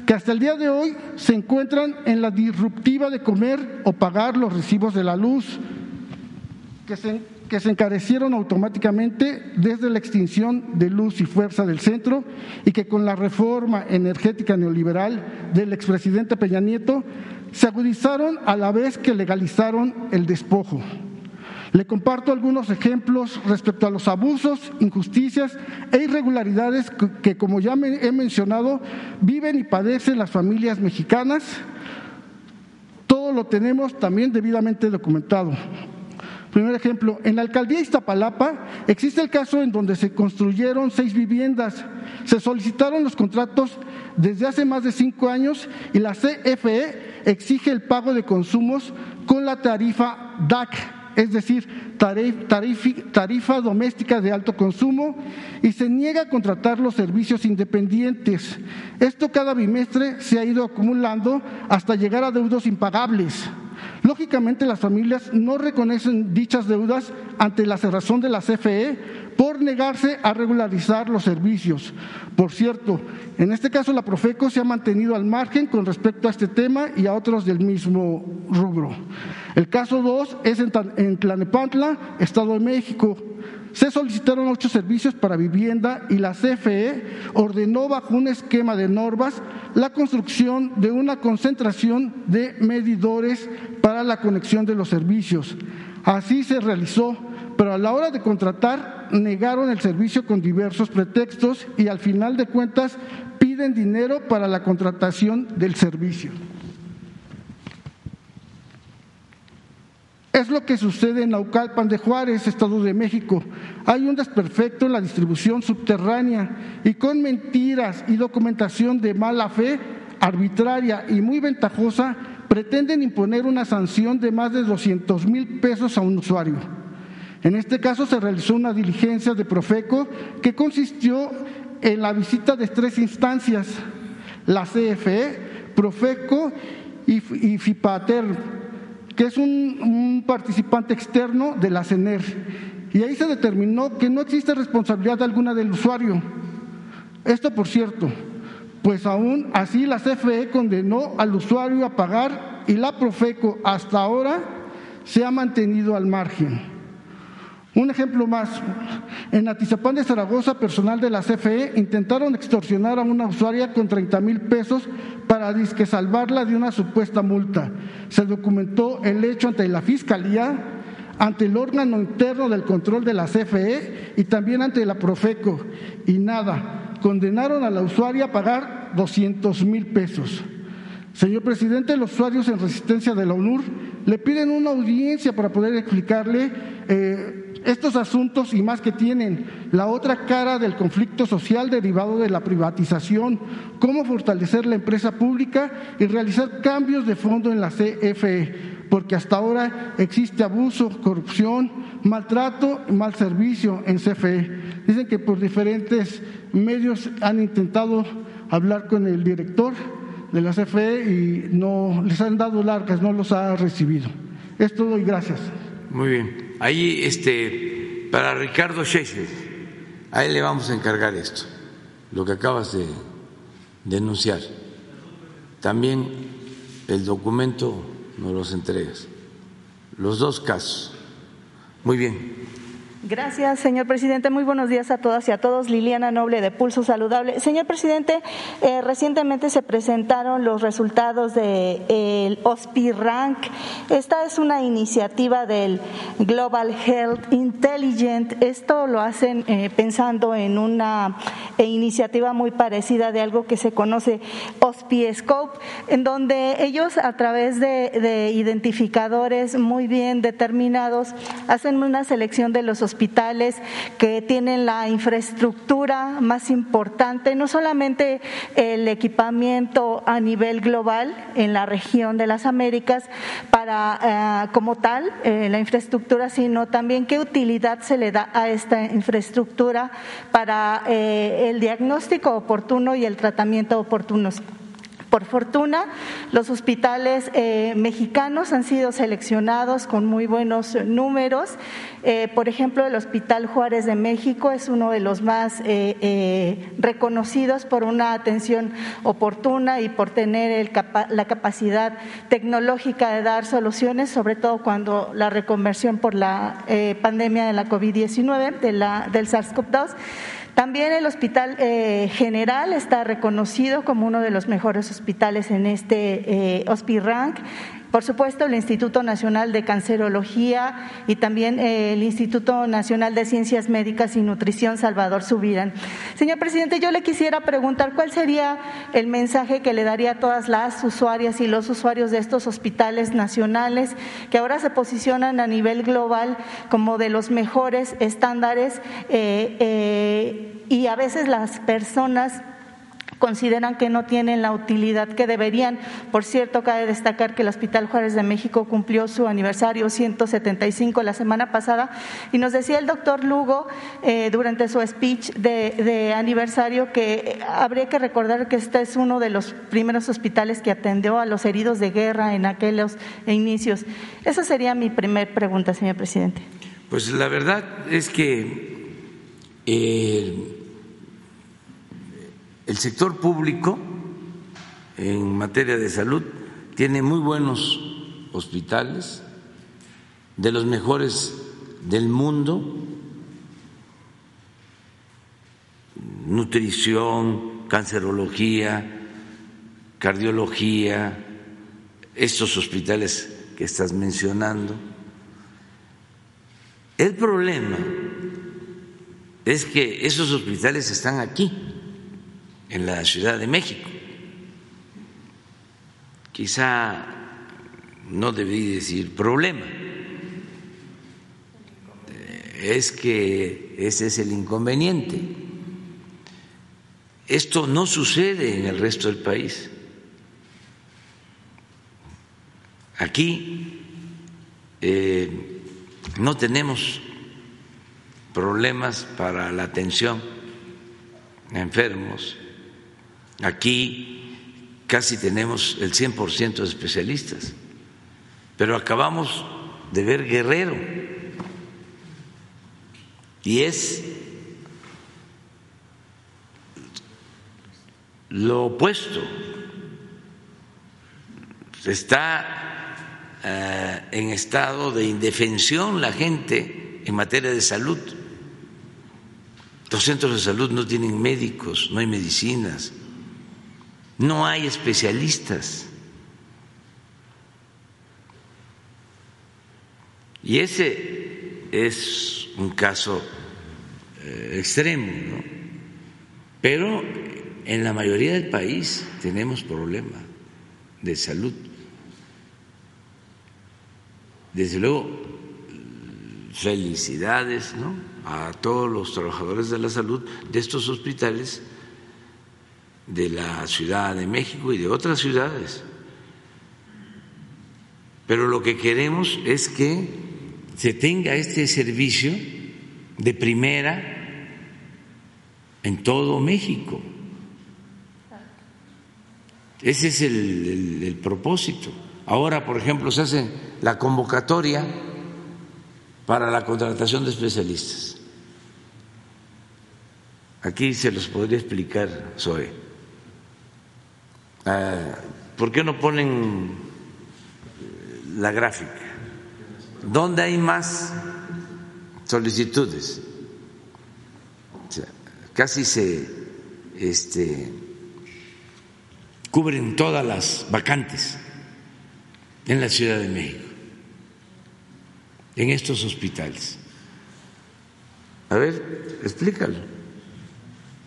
que hasta el día de hoy se encuentran en la disruptiva de comer o pagar los recibos de la luz, que se, que se encarecieron automáticamente desde la extinción de luz y fuerza del centro y que con la reforma energética neoliberal del expresidente Peña Nieto se agudizaron a la vez que legalizaron el despojo. Le comparto algunos ejemplos respecto a los abusos, injusticias e irregularidades que, como ya he mencionado, viven y padecen las familias mexicanas. Todo lo tenemos también debidamente documentado. Primer ejemplo, en la alcaldía de Iztapalapa existe el caso en donde se construyeron seis viviendas, se solicitaron los contratos desde hace más de cinco años y la CFE exige el pago de consumos con la tarifa DAC, es decir, tarifa doméstica de alto consumo, y se niega a contratar los servicios independientes. Esto cada bimestre se ha ido acumulando hasta llegar a deudos impagables. Lógicamente las familias no reconocen dichas deudas ante la cerrazón de la CFE por negarse a regularizar los servicios. Por cierto, en este caso la Profeco se ha mantenido al margen con respecto a este tema y a otros del mismo rubro. El caso 2 es en Tlanepantla, Estado de México. Se solicitaron ocho servicios para vivienda y la CFE ordenó bajo un esquema de normas la construcción de una concentración de medidores para la conexión de los servicios. Así se realizó, pero a la hora de contratar negaron el servicio con diversos pretextos y al final de cuentas piden dinero para la contratación del servicio. Es lo que sucede en Naucalpan de Juárez, Estado de México. Hay un desperfecto en la distribución subterránea y con mentiras y documentación de mala fe, arbitraria y muy ventajosa, pretenden imponer una sanción de más de 200 mil pesos a un usuario. En este caso se realizó una diligencia de Profeco que consistió en la visita de tres instancias, la CFE, Profeco y, FIPATER que es un, participante externo de la CENER. Y ahí se determinó que no existe responsabilidad alguna del usuario. Esto, por cierto, pues aún así la CFE condenó al usuario a pagar y la Profeco hasta ahora se ha mantenido al margen. Un ejemplo más, en Atizapán de Zaragoza, personal de la CFE intentaron extorsionar a una usuaria con 30 mil pesos para disque salvarla de una supuesta multa. Se documentó el hecho ante la Fiscalía, ante el órgano interno del control de la CFE y también ante la Profeco. Y nada, condenaron a la usuaria a pagar 200 mil pesos. Señor presidente, los usuarios en resistencia de la UNUR le piden una audiencia para poder explicarle eh, estos asuntos y más que tienen la otra cara del conflicto social derivado de la privatización, cómo fortalecer la empresa pública y realizar cambios de fondo en la CFE, porque hasta ahora existe abuso, corrupción, maltrato mal servicio en CFE. Dicen que por diferentes medios han intentado hablar con el director de la CFE y no les han dado largas, no los ha recibido. Es todo y gracias. Muy bien. Ahí, este, para Ricardo Sheffield, a él le vamos a encargar esto, lo que acabas de denunciar. También el documento nos los entregas. Los dos casos. Muy bien. Gracias, señor presidente. Muy buenos días a todas y a todos. Liliana Noble de Pulso Saludable. Señor presidente, eh, recientemente se presentaron los resultados del de, OSPI Rank. Esta es una iniciativa del Global Health Intelligent. Esto lo hacen eh, pensando en una eh, iniciativa muy parecida de algo que se conoce OSPI Scope, en donde ellos a través de, de identificadores muy bien determinados hacen una selección de los hospitales hospitales que tienen la infraestructura más importante, no solamente el equipamiento a nivel global en la región de las Américas para eh, como tal eh, la infraestructura, sino también qué utilidad se le da a esta infraestructura para eh, el diagnóstico oportuno y el tratamiento oportuno. Por fortuna, los hospitales eh, mexicanos han sido seleccionados con muy buenos números. Eh, por ejemplo, el Hospital Juárez de México es uno de los más eh, reconocidos por una atención oportuna y por tener la capacidad tecnológica de dar soluciones, sobre todo cuando la reconversión por la pandemia de la COVID-19, de del SARS-CoV-2 también el Hospital eh, General está reconocido como uno de los mejores hospitales en este eh, Rank. Por supuesto, el Instituto Nacional de Cancerología y también eh, el Instituto Nacional de Ciencias Médicas y Nutrición Salvador Subirán. Señor presidente, yo le quisiera preguntar cuál sería el mensaje que le daría a todas las usuarias y los usuarios de estos hospitales nacionales que ahora se posicionan a nivel global como de los mejores estándares eh, eh, y a veces las personas consideran que no tienen la utilidad que deberían. Por cierto, cabe destacar que el Hospital Juárez de México cumplió su aniversario 175 la semana pasada y nos decía el doctor Lugo eh, durante su speech de, aniversario que habría que recordar que este es uno de los primeros hospitales que atendió a los heridos de guerra en aquellos inicios. Esa sería mi primer pregunta, señor presidente. Pues la verdad es que eh, el sector público en materia de salud tiene muy buenos hospitales, de los mejores del mundo, nutrición, cancerología, cardiología, estos hospitales que estás mencionando. El problema es que esos hospitales están aquí en la Ciudad de México. Quizá no debí decir problema, es que ese es el inconveniente. Esto no sucede en el resto del país. Aquí eh, no tenemos problemas para la atención a enfermos Aquí casi tenemos el 100% de especialistas, pero acabamos de ver Guerrero y es lo opuesto. Está eh, en estado de indefensión la gente en materia de salud. Los centros de salud no tienen médicos, no hay medicinas, no hay especialistas. Y ese es un caso eh, extremo, ¿no? Pero en la mayoría del país tenemos problemas de salud. Desde luego, felicidades ¿no? a todos los trabajadores de la salud de estos hospitales de la Ciudad de México y de otras ciudades. Pero lo que queremos es que se tenga este servicio de primera en todo México. Ese es el, propósito. Ahora, por ejemplo, se hace la convocatoria para la contratación de especialistas. Aquí se los podría explicar, Zoe. Ah, ¿Por qué no ponen la gráfica? ¿Dónde hay más solicitudes? casi se este, cubren todas las vacantes en la Ciudad de México, en estos hospitales. A ver, explícalo.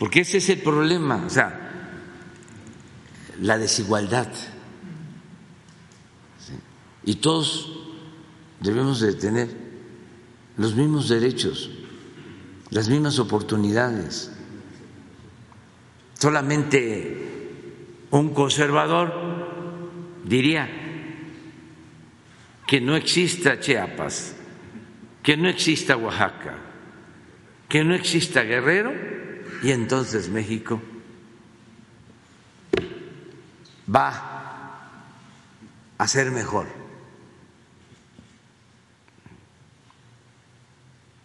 Porque ese es el problema, o sea, la desigualdad. Y todos debemos de tener los mismos derechos, las mismas oportunidades. Solamente un conservador diría que no exista Chiapas, que no exista Oaxaca, que no exista Guerrero y entonces México va a ser mejor.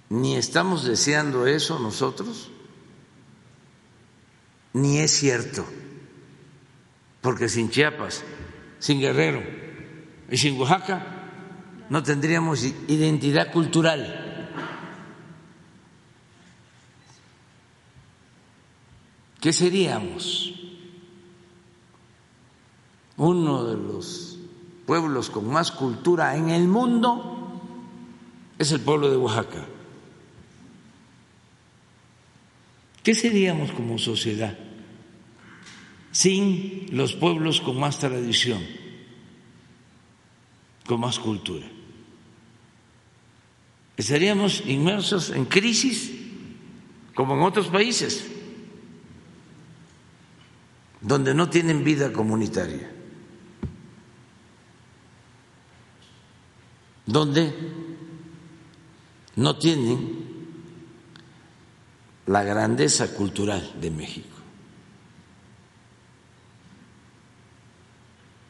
Ni estamos deseando eso nosotros, ni es cierto porque sin Chiapas, sin Guerrero y sin Oaxaca no tendríamos identidad cultural. ¿Qué seríamos? Uno de los pueblos con más cultura en el mundo es el pueblo de Oaxaca. ¿Qué seríamos como sociedad? sin los pueblos con más tradición, con más cultura. Estaríamos inmersos en crisis como en otros países, donde no tienen vida comunitaria, donde no tienen la grandeza cultural de México.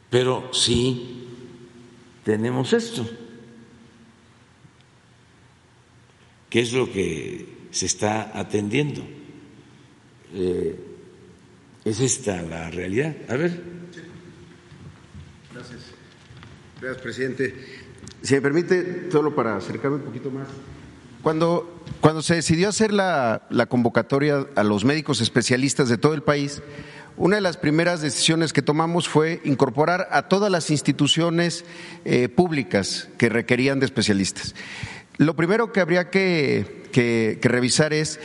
Pero sí tenemos esto, que es lo que se está atendiendo. Eh, es esta la realidad. A ver. Gracias. Gracias, presidente. Si me permite, solo para acercarme un poquito más. Cuando, cuando se decidió hacer la, la convocatoria a los médicos especialistas de todo el país, una de las primeras decisiones que tomamos fue incorporar a todas las instituciones eh, públicas que requerían de especialistas. Lo primero que habría que, revisar es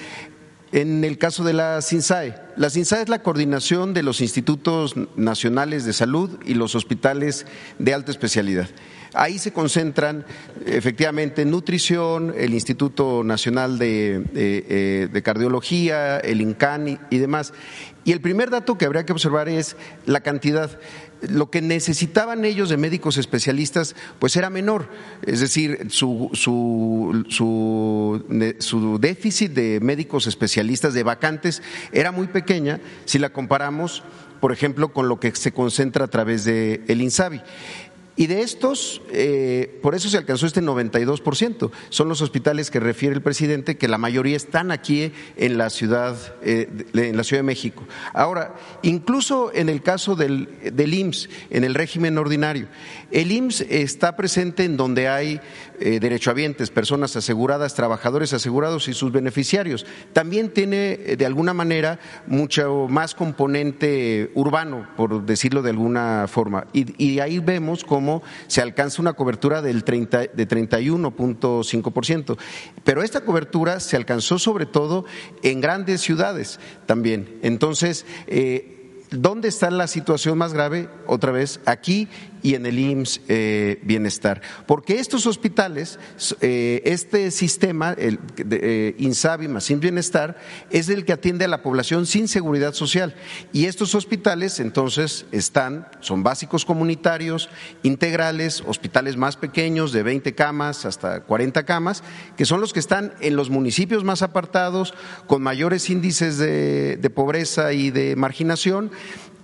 en el caso de la CINSAE. La CINSAE es la coordinación de los institutos nacionales de salud y los hospitales de alta especialidad. Ahí se concentran efectivamente nutrición, el Instituto Nacional de, eh, Cardiología, el INCAN y demás. Y el primer dato que habría que observar es la cantidad. Lo que necesitaban ellos de médicos especialistas, pues era menor. Es decir, su, déficit de médicos especialistas, de vacantes, era muy pequeña si la comparamos, por ejemplo, con lo que se concentra a través del el INSABI. Y de estos, eh, por eso se alcanzó este 92%. Son los hospitales que refiere el presidente, que la mayoría están aquí en la ciudad, eh, en la Ciudad de México. Ahora, incluso en el caso del, del IMSS, en el régimen ordinario, el IMSS está presente en donde hay eh, derechohabientes, personas aseguradas, trabajadores asegurados y sus beneficiarios. También tiene, eh, de alguna manera, mucho más componente urbano, por decirlo de alguna forma. Y, ahí vemos cómo se alcanza una cobertura del 30, de 31.5%. Pero esta cobertura se alcanzó sobre todo en grandes ciudades también. Entonces, eh, ¿Dónde está la situación más grave? Otra vez, aquí y en el IMSS eh, Bienestar. Porque estos hospitales, eh, este sistema, el eh, INSABI más IMSS Bienestar, es el que atiende a la población sin seguridad social. Y estos hospitales, entonces, están, son básicos comunitarios, integrales, hospitales más pequeños, de 20 camas hasta 40 camas, que son los que están en los municipios más apartados, con mayores índices de pobreza y de marginación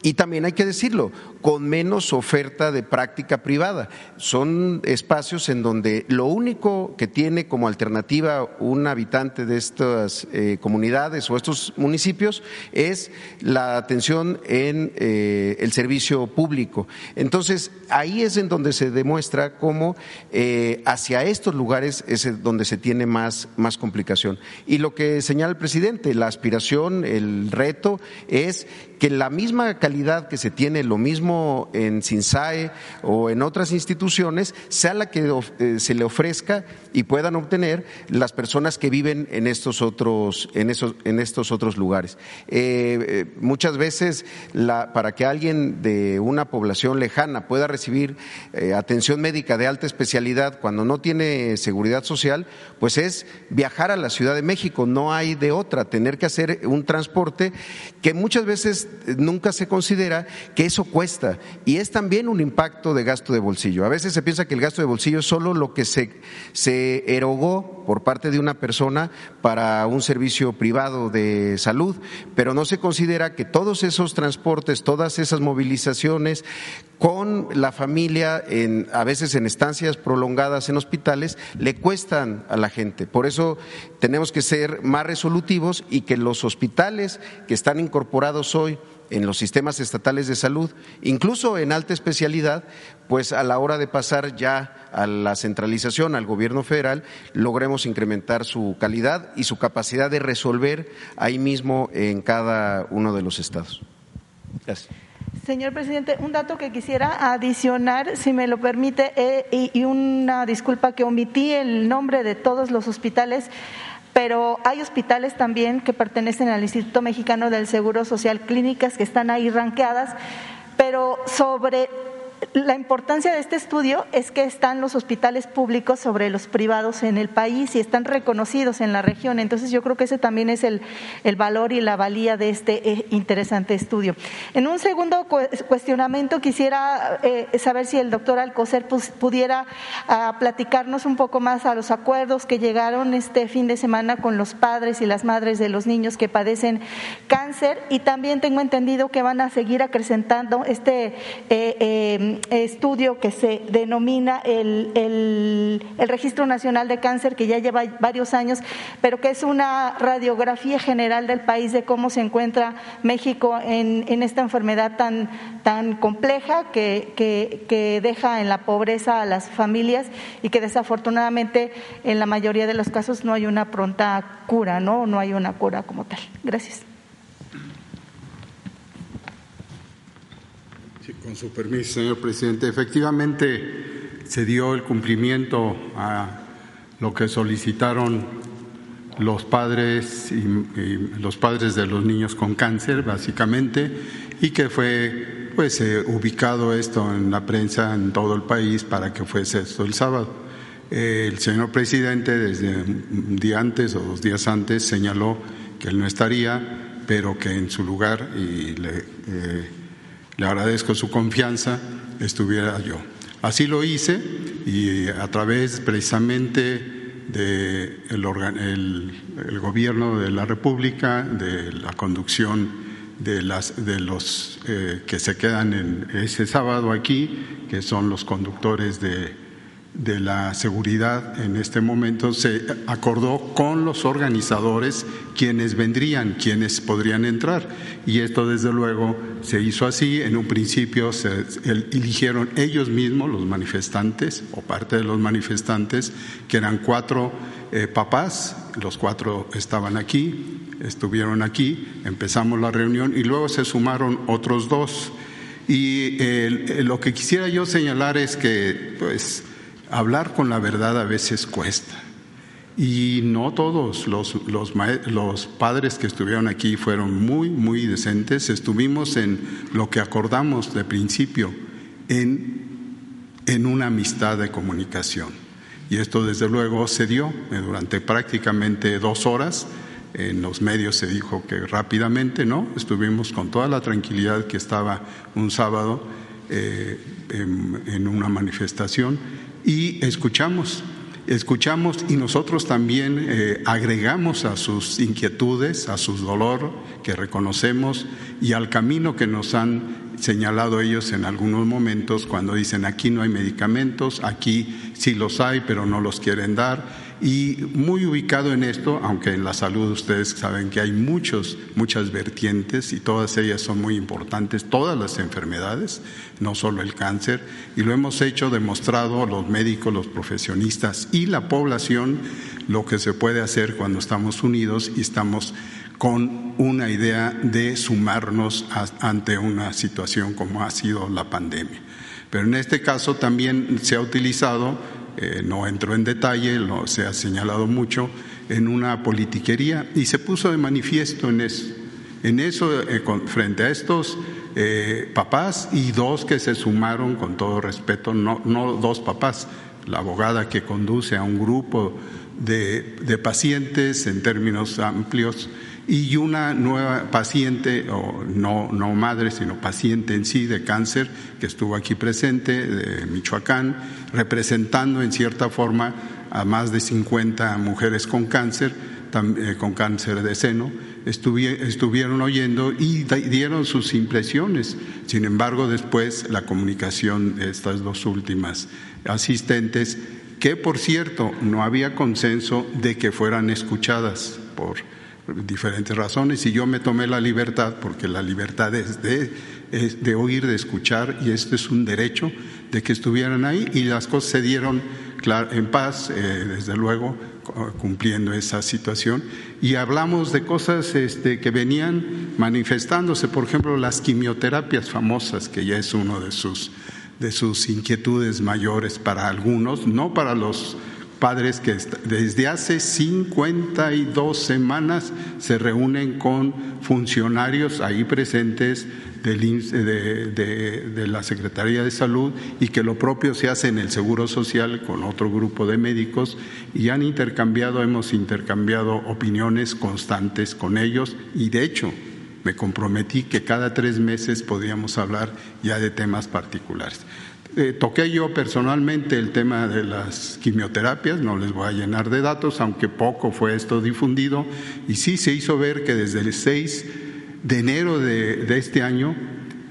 y también hay que decirlo, con menos oferta de práctica privada. Son espacios en donde lo único que tiene como alternativa un habitante de estas eh, comunidades o estos municipios es la atención en eh, el servicio público. Entonces, ahí es en donde se demuestra cómo eh, hacia estos lugares es donde se tiene más, más complicación. Y lo que señala el presidente, la aspiración, el reto es que la misma calidad que se tiene, lo mismo en SINSAE o en otras instituciones, sea la que eh, se le ofrezca y puedan obtener las personas que viven en estos otros, en esos, en estos otros lugares. Eh, eh, muchas veces, para que alguien de una población lejana pueda recibir atención médica de alta especialidad cuando no tiene seguridad social, pues es viajar a la Ciudad de México, no hay de otra, tener que hacer un transporte que muchas veces nunca se considera que eso cuesta y es también un impacto de gasto de bolsillo. A veces se piensa que el gasto de bolsillo es solo lo que se, se erogó por parte de una persona para un servicio privado de salud, pero no se considera que todos esos transportes, todas esas movilizaciones con la familia, a veces en estancias prolongadas en hospitales, le cuestan a la gente. Por eso tenemos que ser más resolutivos y que los hospitales que están incorporados hoy en los sistemas estatales de salud, incluso en alta especialidad, pues a la hora de pasar ya a la centralización, al gobierno federal, logremos incrementar su calidad y su capacidad de resolver ahí mismo en cada uno de los estados. Gracias. Señor presidente, un dato que quisiera adicionar, si me lo permite, eh, y una disculpa que omití el nombre de todos los hospitales pero hay hospitales también que pertenecen al Instituto Mexicano del Seguro Social, clínicas que están ahí ranqueadas, pero sobre la importancia de este estudio es que están los hospitales públicos sobre los privados en el país y están reconocidos en la región. Entonces yo creo que ese también es el, valor y la valía de este eh, interesante estudio. En un segundo cuestionamiento quisiera eh, saber si el doctor Alcocer pudiera ah, platicarnos un poco más a los acuerdos que llegaron este fin de semana con los padres y las madres de los niños que padecen cáncer y también tengo entendido que van a seguir acrecentando este eh, estudio que se denomina el, el, Registro Nacional de Cáncer, que ya lleva varios años, pero que es una radiografía general del país de cómo se encuentra México en, en esta enfermedad tan, tan compleja que, que, que deja en la pobreza a las familias y que desafortunadamente en la mayoría de los casos no hay una pronta cura, ¿no? No hay una cura como tal. Gracias. Con su permiso, señor presidente. Efectivamente, se dio el cumplimiento a lo que solicitaron los padres y, los padres de los niños con cáncer, básicamente, y que fue pues eh, ubicado esto en la prensa en todo el país para que fuese esto el sábado. el señor presidente desde un día antes o dos días antes señaló que él no estaría, pero que en su lugar y le eh, le agradezco su confianza, estuviera yo. Así lo hice y a través precisamente del el, el, gobierno de la República, de la conducción de, las, de los eh, que se quedan en ese sábado aquí, que son los conductores de, de la seguridad en este momento se acordó con los organizadores quienes vendrían, quienes podrían entrar. Y esto desde luego se hizo así. En un principio se eligieron ellos mismos, los manifestantes o parte de los manifestantes, que eran cuatro eh, papás, los cuatro estaban aquí, estuvieron aquí, empezamos la reunión y luego se sumaron otros dos. Y lo que quisiera yo señalar es que, pues, hablar con la verdad a veces cuesta. Y no todos los, los, padres que estuvieron aquí fueron muy, muy decentes. Estuvimos en lo que acordamos de principio, en, en una amistad de comunicación. Y esto desde luego se dio eh, durante prácticamente dos horas. En los medios se dijo que rápidamente, ¿no? Estuvimos con toda la tranquilidad que estaba un sábado eh, en una manifestación y escuchamos, escuchamos y nosotros también eh, agregamos a sus inquietudes, a su dolor que reconocemos y al camino que nos han señalado ellos en algunos momentos cuando dicen aquí no hay medicamentos, aquí sí los hay pero no los quieren dar y muy ubicado en esto, aunque en la salud ustedes saben que hay muchos, muchas vertientes y todas ellas son muy importantes, todas las enfermedades, no solo el cáncer, y lo hemos hecho demostrado los médicos, los profesionistas y la población lo que se puede hacer cuando estamos unidos y estamos con una idea de sumarnos ante una situación como ha sido la pandemia. Pero en este caso también se ha utilizado eh, no entro en detalle, lo, se ha señalado mucho, en una politiquería y se puso de manifiesto en eso. Eh, frente a estos eh, papás y dos que se sumaron, con todo respeto, no, no dos papás, la abogada que conduce a un grupo de, de pacientes en términos amplios y una nueva paciente, o no, no madre, sino paciente en sí de cáncer, que estuvo aquí presente, de Michoacán, representando en cierta forma a más de 50 mujeres con cáncer, eh, con cáncer de seno, estuvieron oyendo y dieron sus impresiones. Sin embargo, después la comunicación de estas dos últimas asistentes, que por cierto no había consenso de que fueran escuchadas por diferentes razones y yo me tomé la libertad, porque la libertad es de, de oír, de escuchar y este es un derecho de que estuvieran ahí y las cosas se dieron en paz, eh, desde luego, cumpliendo esa situación. Y hablamos de cosas este, que venían manifestándose, por ejemplo, las quimioterapias famosas, que ya es uno de sus, de sus inquietudes mayores para algunos, no para los padres que desde hace 52 semanas se reúnen con funcionarios ahí presentes del, de, la Secretaría de Salud y que lo propio se hace en el Seguro Social con otro grupo de médicos y han intercambiado, hemos intercambiado opiniones constantes con ellos y de hecho me comprometí que cada tres meses podíamos hablar ya de temas particulares. Eh, toqué yo personalmente el tema de las quimioterapias, no les voy a llenar de datos, aunque poco fue esto difundido, y sí se hizo ver que desde el 6 de enero de, este año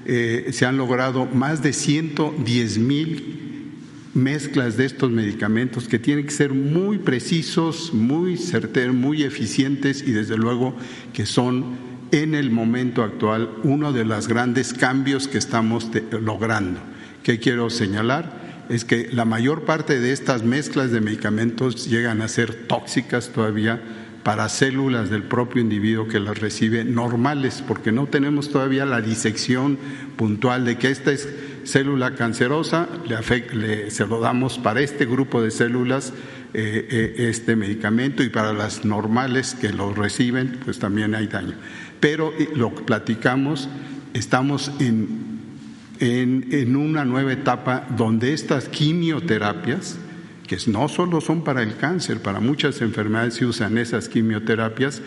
eh, se han logrado más de 110 mil mezclas de estos medicamentos que tienen que ser muy precisos, muy certeros, muy eficientes y desde luego que son en el momento actual uno de los grandes cambios que estamos logrando. ¿Qué quiero señalar? Es que la mayor parte de estas mezclas de medicamentos llegan a ser tóxicas todavía para células del propio individuo que las recibe normales, porque no tenemos todavía la disección puntual de que esta es célula cancerosa, le, se lo damos para este grupo de células eh, eh, este medicamento y para las normales que lo reciben, pues también hay daño. Pero lo platicamos, estamos en en, una nueva etapa donde estas quimioterapias, que no solo son para el cáncer, para muchas enfermedades se usan esas quimioterapias,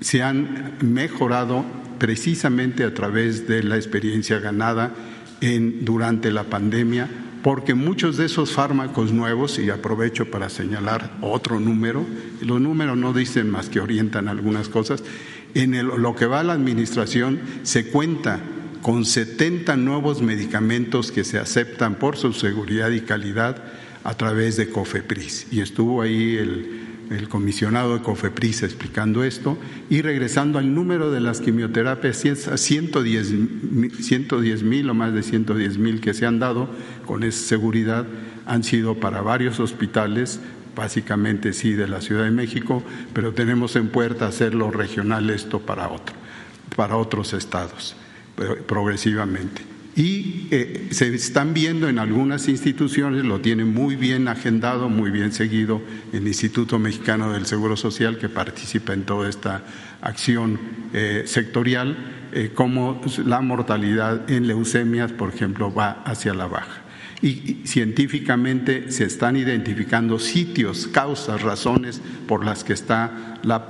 se han mejorado precisamente a través de la experiencia ganada durante la pandemia, porque muchos de esos fármacos nuevos, y aprovecho para señalar otro número, los números no dicen más que orientan algunas cosas, En lo que va a la administración se cuenta con 70 nuevos medicamentos que se aceptan por su seguridad y calidad a través de COFEPRIS. Y estuvo ahí el, comisionado de COFEPRIS explicando esto y regresando al número de las quimioterapias, 110 mil o más de 110 mil que se han dado con esa seguridad han sido para varios hospitales, básicamente sí de la Ciudad de México, pero tenemos en puerta hacerlo regional esto para otro, para otros estados, progresivamente. Y eh, se están viendo en algunas instituciones, lo tienen muy bien agendado, muy bien seguido el Instituto Mexicano del Seguro Social, que participa en toda esta acción eh, sectorial, eh, como la mortalidad en leucemias, por ejemplo, va hacia la baja y científicamente se están identificando sitios, causas, razones por las que está la,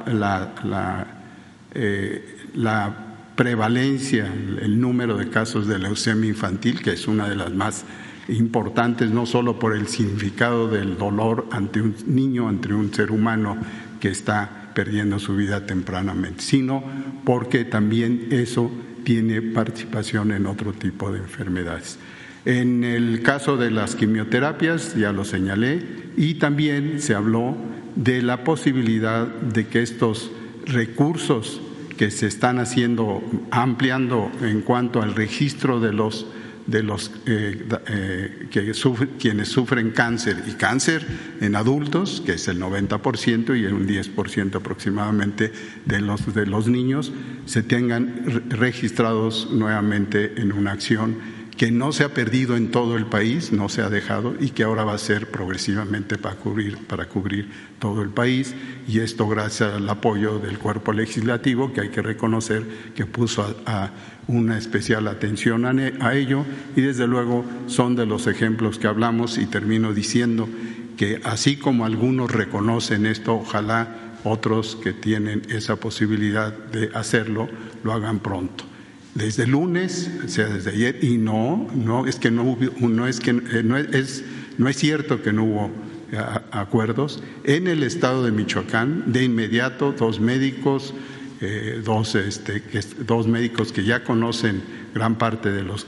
prevalencia, el número de casos de leucemia infantil, que es una de las más importantes, no solo por el significado del dolor ante un niño, ante un ser humano que está perdiendo su vida tempranamente, sino porque también eso tiene participación en otro tipo de enfermedades. En el caso de las quimioterapias, ya lo señalé, y también se habló de la posibilidad de que estos recursos que se están haciendo, ampliando en cuanto al registro de los de los eh, eh, que quienes sufren cáncer y cáncer en adultos, que es el 90% y un 10% aproximadamente de los, de los niños, se tengan registrados nuevamente en una acción que no se ha perdido en todo el país, no se ha dejado y que ahora va a ser progresivamente para cubrir, para cubrir todo el país. Y esto gracias al apoyo del cuerpo legislativo que hay que reconocer que puso a, una especial atención a, ello. Y desde luego son de los ejemplos que hablamos y termino diciendo que así como algunos reconocen esto, ojalá otros que tienen esa posibilidad de hacerlo lo hagan pronto desde lunes, o sea, desde ayer, y no, no es que no, hubo, no es que eh, no es, no es cierto que no hubo eh, acuerdos. En el estado de Michoacán, de inmediato, dos médicos, eh, dos, este, dos médicos que ya conocen gran parte de los,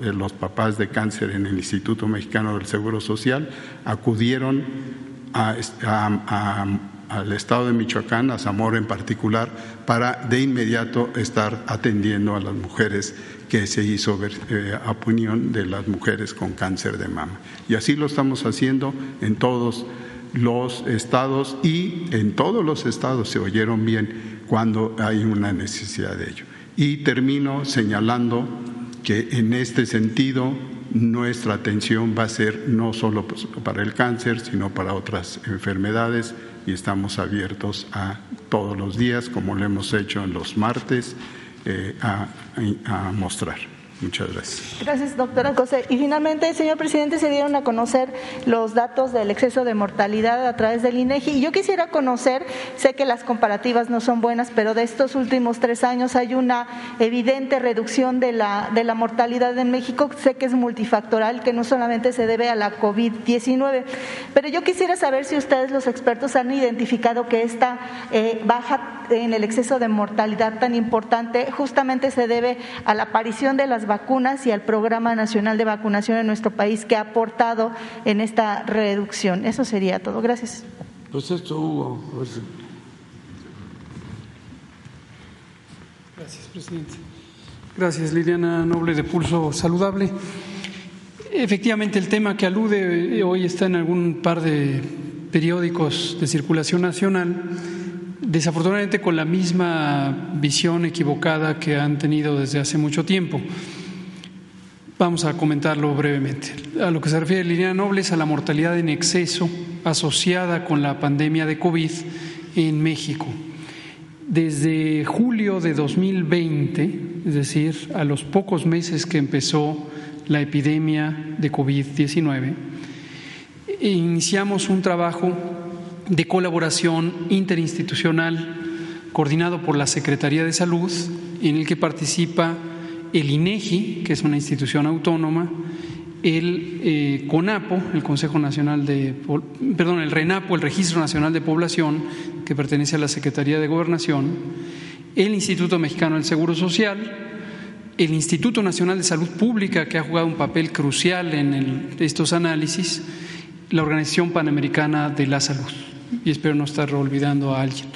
de los papás de cáncer en el Instituto Mexicano del Seguro Social, acudieron a al estado de Michoacán, a Zamora en particular, para de inmediato estar atendiendo a las mujeres que se hizo eh, a opinión de las mujeres con cáncer de mama. Y así lo estamos haciendo en todos los estados y en todos los estados se oyeron bien cuando hay una necesidad de ello. Y termino señalando que en este sentido nuestra atención va a ser no solo pues, para el cáncer, sino para otras enfermedades y estamos abiertos a todos los días, como lo hemos hecho en los martes, eh, a, a mostrar. Muchas gracias. Gracias, doctora José. Y finalmente, señor presidente, se dieron a conocer los datos del exceso de mortalidad a través del INEGI. Y yo quisiera conocer, sé que las comparativas no son buenas, pero de estos últimos tres años hay una evidente reducción de la, de la mortalidad en México. Sé que es multifactoral, que no solamente se debe a la COVID-19. Pero yo quisiera saber si ustedes, los expertos, han identificado que esta eh, baja en el exceso de mortalidad tan importante justamente se debe a la aparición de las vacunas y al Programa Nacional de Vacunación en nuestro país que ha aportado en esta reducción. Eso sería todo. Gracias. Pues esto, Hugo. Gracias, presidente. Gracias, Liliana Noble de Pulso Saludable. Efectivamente, el tema que alude hoy está en algún par de periódicos de circulación nacional desafortunadamente con la misma visión equivocada que han tenido desde hace mucho tiempo. Vamos a comentarlo brevemente. A lo que se refiere Línea Noble es a la mortalidad en exceso asociada con la pandemia de COVID en México. Desde julio de 2020, es decir, a los pocos meses que empezó la epidemia de COVID-19, iniciamos un trabajo de colaboración interinstitucional coordinado por la Secretaría de Salud, en el que participa el INEGI, que es una institución autónoma, el eh, CONAPO, el Consejo Nacional de, perdón, el RENAPO, el Registro Nacional de Población, que pertenece a la Secretaría de Gobernación, el Instituto Mexicano del Seguro Social, el Instituto Nacional de Salud Pública, que ha jugado un papel crucial en estos análisis, la Organización Panamericana de la Salud. Y espero no estar olvidando a alguien.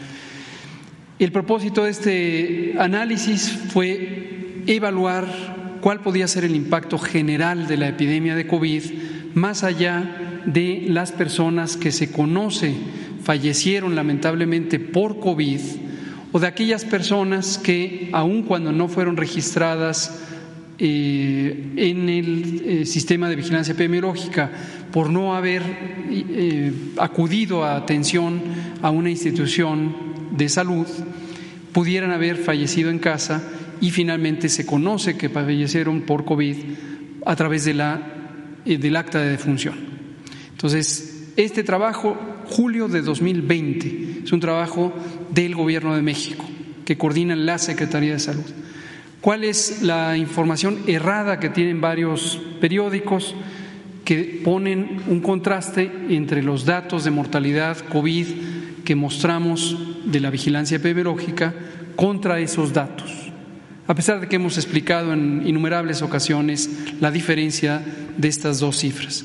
El propósito de este análisis fue evaluar cuál podía ser el impacto general de la epidemia de COVID más allá de las personas que se conoce fallecieron lamentablemente por COVID o de aquellas personas que, aun cuando no fueron registradas eh, en el eh, sistema de vigilancia epidemiológica por no haber eh, acudido a atención a una institución de salud, pudieran haber fallecido en casa y finalmente se conoce que fallecieron por COVID a través de la, del acta de defunción. Entonces, este trabajo, julio de 2020, es un trabajo del Gobierno de México que coordina la Secretaría de Salud. ¿Cuál es la información errada que tienen varios periódicos que ponen un contraste entre los datos de mortalidad COVID que mostramos de la vigilancia epidemiológica contra esos datos? A pesar de que hemos explicado en innumerables ocasiones la diferencia de estas dos cifras.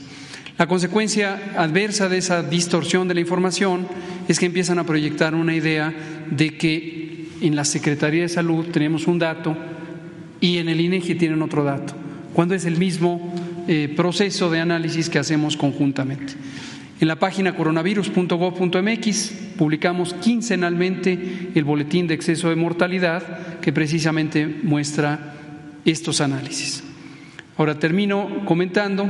La consecuencia adversa de esa distorsión de la información es que empiezan a proyectar una idea de que en la Secretaría de Salud tenemos un dato y en el INEGI tienen otro dato, cuando es el mismo eh, proceso de análisis que hacemos conjuntamente. En la página coronavirus.gov.mx publicamos quincenalmente el boletín de exceso de mortalidad que precisamente muestra estos análisis. Ahora termino comentando,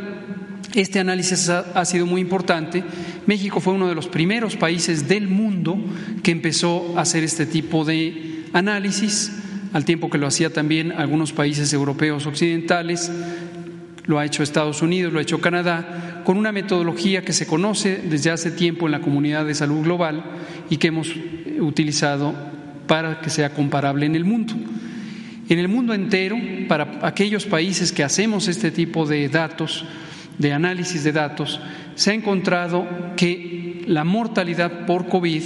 este análisis ha sido muy importante. México fue uno de los primeros países del mundo que empezó a hacer este tipo de análisis al tiempo que lo hacía también algunos países europeos occidentales, lo ha hecho Estados Unidos, lo ha hecho Canadá, con una metodología que se conoce desde hace tiempo en la comunidad de salud global y que hemos utilizado para que sea comparable en el mundo. En el mundo entero, para aquellos países que hacemos este tipo de datos, de análisis de datos, se ha encontrado que la mortalidad por COVID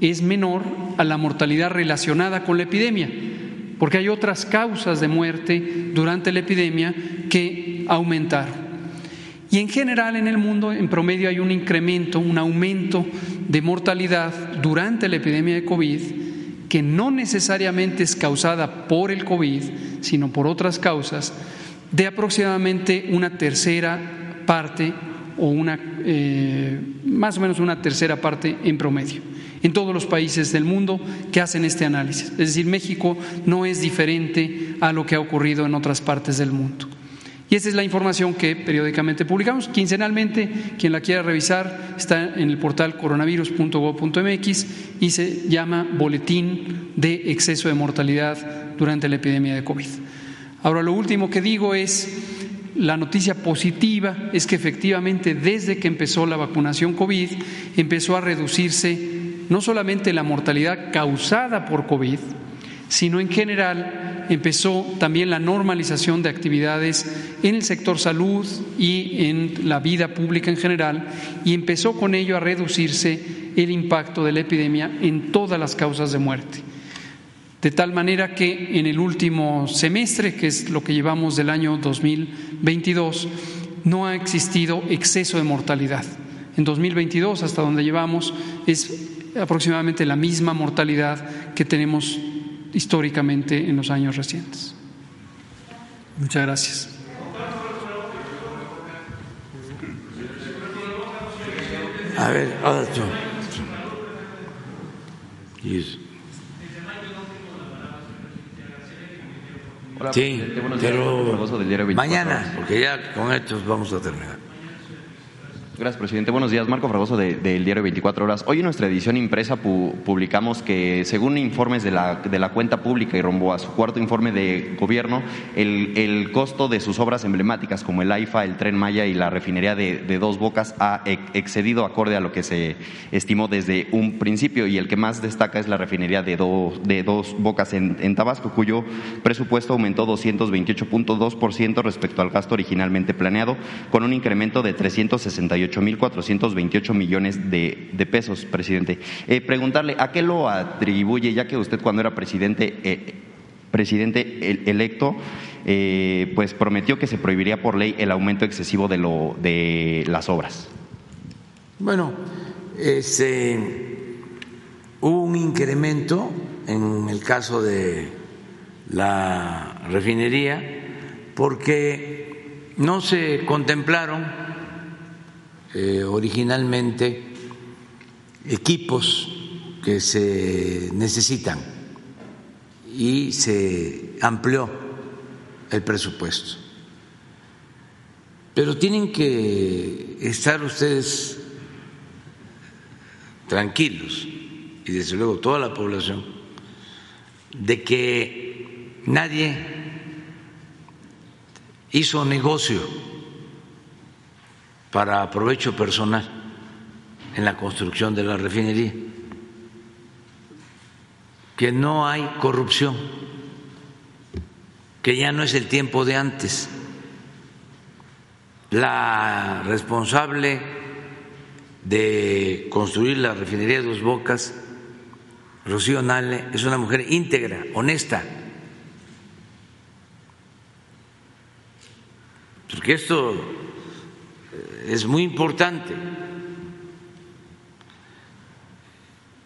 es menor a la mortalidad relacionada con la epidemia porque hay otras causas de muerte durante la epidemia que aumentaron. Y en general en el mundo, en promedio, hay un incremento, un aumento de mortalidad durante la epidemia de COVID que no necesariamente es causada por el COVID, sino por otras causas, de aproximadamente una tercera parte o una, eh, más o menos una tercera parte en promedio en todos los países del mundo que hacen este análisis. Es decir, México no es diferente a lo que ha ocurrido en otras partes del mundo. Y esa es la información que periódicamente publicamos. Quincenalmente, quien la quiera revisar, está en el portal coronavirus.gov.mx y se llama Boletín de Exceso de Mortalidad durante la epidemia de COVID. Ahora, lo último que digo es, la noticia positiva es que efectivamente desde que empezó la vacunación COVID empezó a reducirse no solamente la mortalidad causada por COVID, sino en general empezó también la normalización de actividades en el sector salud y en la vida pública en general, y empezó con ello a reducirse el impacto de la epidemia en todas las causas de muerte. De tal manera que en el último semestre, que es lo que llevamos del año 2022, no ha existido exceso de mortalidad. En 2022, hasta donde llevamos, es aproximadamente la misma mortalidad que tenemos históricamente en los años recientes. Muchas gracias. A ver, ahora tú. sí, pero mañana, porque ya con estos vamos a terminar. Gracias, presidente. Buenos días. Marco Fragoso del diario 24 Horas. Hoy en nuestra edición impresa publicamos que, según informes de la, de la cuenta pública y rumbo a su cuarto informe de gobierno, el, el costo de sus obras emblemáticas como el AIFA, el Tren Maya y la refinería de, de, Dos Bocas ha excedido acorde a lo que se estimó desde un principio y el que más destaca es la refinería de, de Dos Bocas en, en Tabasco, cuyo presupuesto aumentó 228.2% respecto al gasto originalmente planeado, con un incremento de 368 58.428 millones de, de, pesos, presidente. Eh, preguntarle, ¿a qué lo atribuye, ya que usted cuando era presidente, eh, presidente electo, eh, pues prometió que se prohibiría por ley el aumento excesivo de, lo, de las obras? Bueno, este, hubo un incremento en el caso de la refinería porque no se contemplaron eh, originalmente equipos que se necesitan y se amplió el presupuesto. Pero tienen que estar ustedes tranquilos y desde luego toda la población de que nadie hizo negocio para provecho personal en la construcción de la refinería, que no hay corrupción, que ya no es el tiempo de antes. La responsable de construir la refinería de Dos Bocas, Rocío Nale, es una mujer íntegra, honesta. Porque esto es muy importante.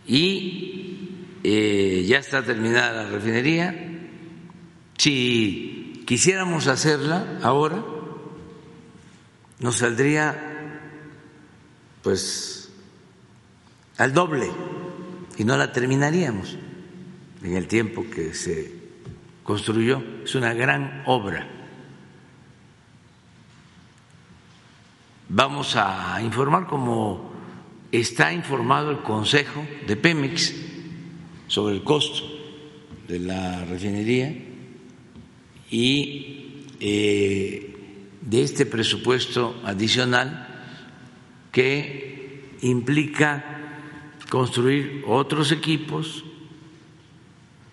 Y eh, ya está terminada la refinería. Si quisiéramos hacerla ahora, nos saldría pues al doble y no la terminaríamos en el tiempo que se construyó. Es una gran obra. Vamos a informar como está informado el Consejo de Pemex sobre el costo de la refinería y eh, de este presupuesto adicional que implica construir otros equipos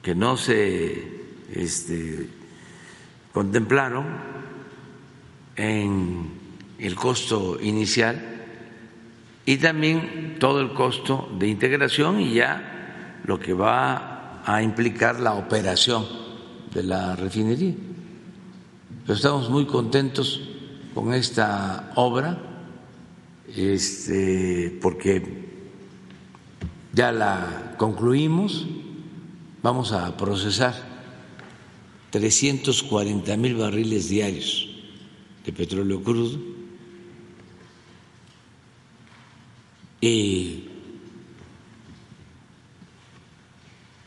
que no se este, contemplaron en el costo inicial y también todo el costo de integración y ya lo que va a implicar la operación de la refinería. Pero estamos muy contentos con esta obra este, porque ya la concluimos, vamos a procesar 340 mil barriles diarios de petróleo crudo y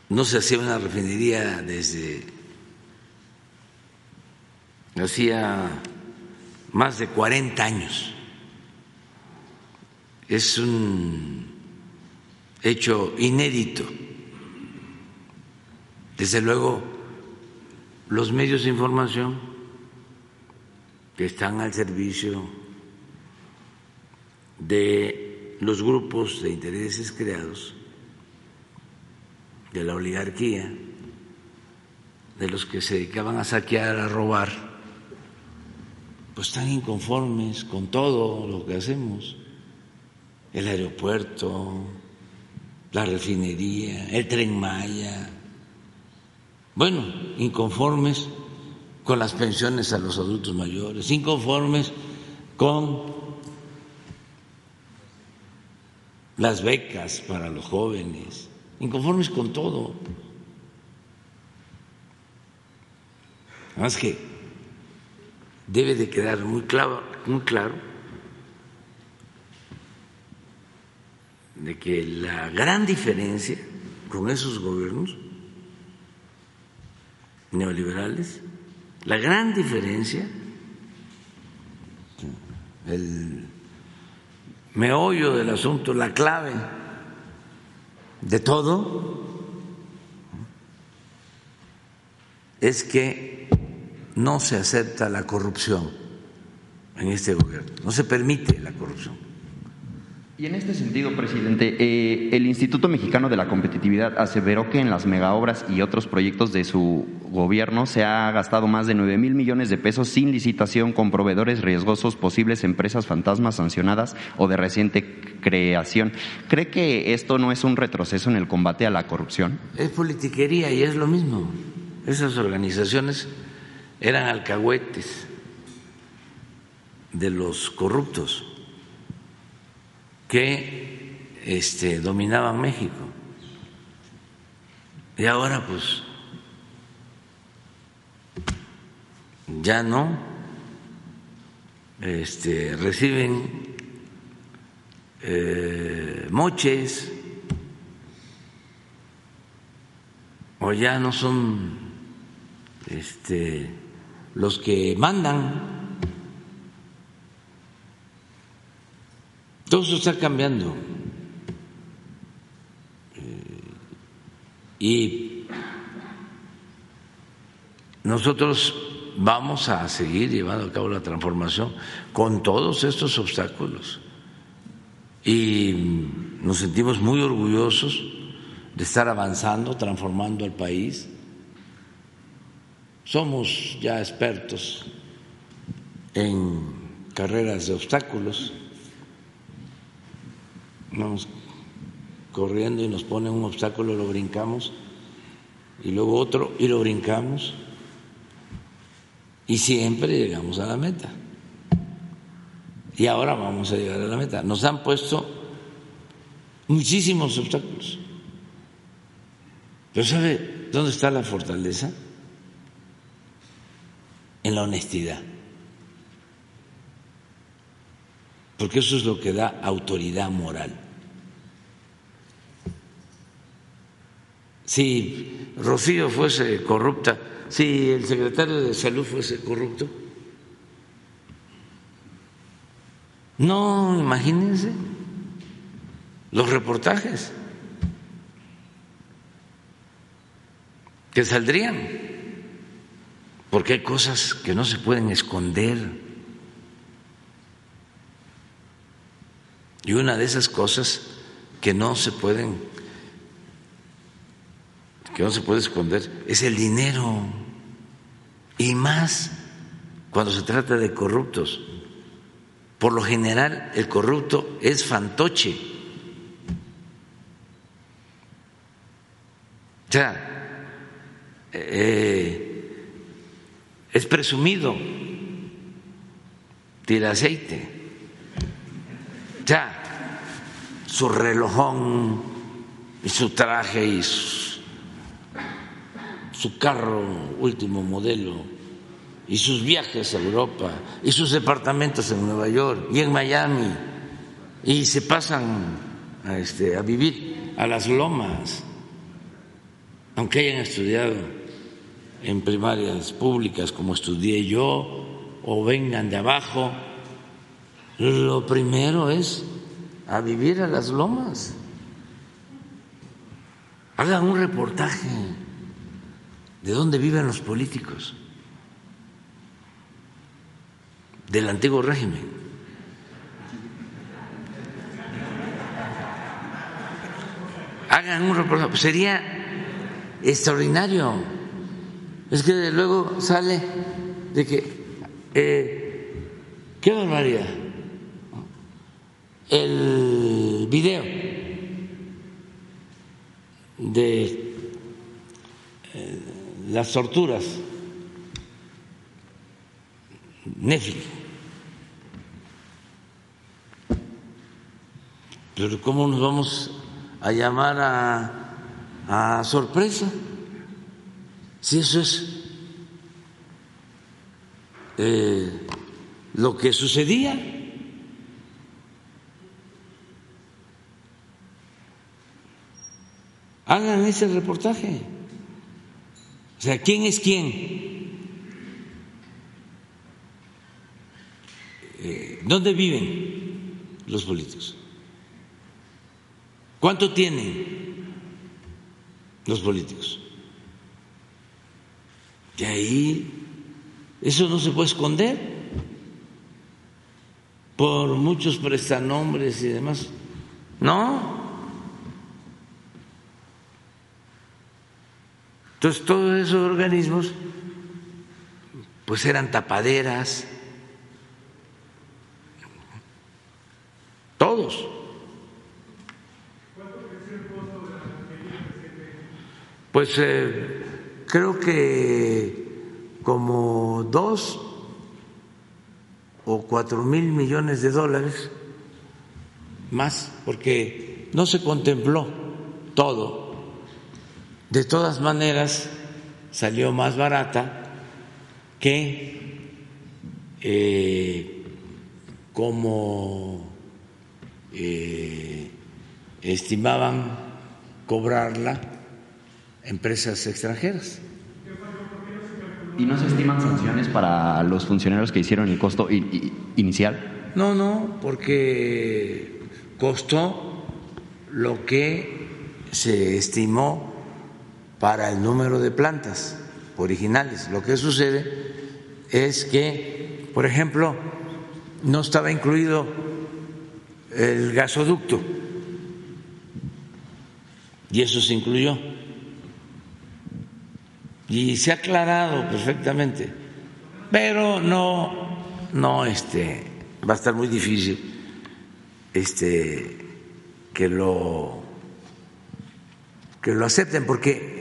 no se hacía una refinería desde hacía más de 40 años es un hecho inédito. Desde luego, los medios de información que están al servicio de los grupos de intereses creados, de la oligarquía, de los que se dedicaban a saquear, a robar, pues están inconformes con todo lo que hacemos el aeropuerto, la refinería, el tren Maya. Bueno, inconformes con las pensiones a los adultos mayores, inconformes con las becas para los jóvenes, inconformes con todo. Además que debe de quedar muy claro, muy claro de que la gran diferencia con esos gobiernos neoliberales, la gran diferencia, el meollo del asunto, la clave de todo, es que no se acepta la corrupción en este gobierno, no se permite la corrupción Y en este sentido, presidente, eh, el Instituto Mexicano de la Competitividad aseveró que en las megaobras y otros proyectos de su gobierno se ha gastado más de 9 mil millones de pesos sin licitación con proveedores riesgosos, posibles empresas fantasmas sancionadas o de reciente creación. ¿Cree que esto no es un retroceso en el combate a la corrupción? Es politiquería y es lo mismo. Esas organizaciones eran alcahuetes de los corruptos que este, dominaban México. Y ahora pues ya no este, reciben eh, moches o ya no son este, los que mandan Todo eso está cambiando. Eh, y nosotros vamos a seguir llevando a cabo la transformación con todos estos obstáculos. Y nos sentimos muy orgullosos de estar avanzando, transformando al país. Somos ya expertos en carreras de obstáculos vamos corriendo y nos pone un obstáculo, lo brincamos, y luego otro y lo brincamos, y siempre llegamos a la meta. Y ahora vamos a llegar a la meta. Nos han puesto muchísimos obstáculos. Pero ¿sabe dónde está la fortaleza? En la honestidad. Porque eso es lo que da autoridad moral. Si Rocío fuese corrupta, si el secretario de Salud fuese corrupto, no, imagínense los reportajes que saldrían, porque hay cosas que no se pueden esconder Y una de esas cosas que no se pueden, que no se puede esconder, es el dinero. Y más cuando se trata de corruptos. Por lo general, el corrupto es fantoche. O sea, eh, es presumido, tira aceite. Ya, su relojón y su traje y su, carro último modelo y sus viajes a Europa y sus departamentos en Nueva York y en Miami. Y se pasan a, este, a vivir a las lomas, aunque hayan estudiado en primarias públicas como estudié yo o vengan de abajo lo primero es a vivir a las lomas. Hagan un reportaje de dónde viven los políticos del antiguo régimen. Hagan un reportaje, sería extraordinario. Es que luego sale de que, eh, qué barbaridad el video de eh, las torturas Netflix. Pero ¿cómo nos vamos a llamar a, a sorpresa? Si eso es eh, lo que sucedía. Hagan ese reportaje. O sea, ¿quién es quién? Eh, ¿Dónde viven los políticos? ¿Cuánto tienen los políticos? De ahí, eso no se puede esconder por muchos prestanombres y demás. No. Entonces todos esos organismos pues eran tapaderas, todos. Pues eh, creo que como dos o cuatro mil millones de dólares más, porque no se contempló todo. De todas maneras, salió más barata que eh, como eh, estimaban cobrarla empresas extranjeras. ¿Y no se estiman sanciones para los funcionarios que hicieron el costo inicial? No, no, porque costó lo que se estimó para el número de plantas originales. Lo que sucede es que, por ejemplo, no estaba incluido el gasoducto y eso se incluyó. Y se ha aclarado perfectamente, pero no, no, este, va a estar muy difícil este, que lo que lo acepten porque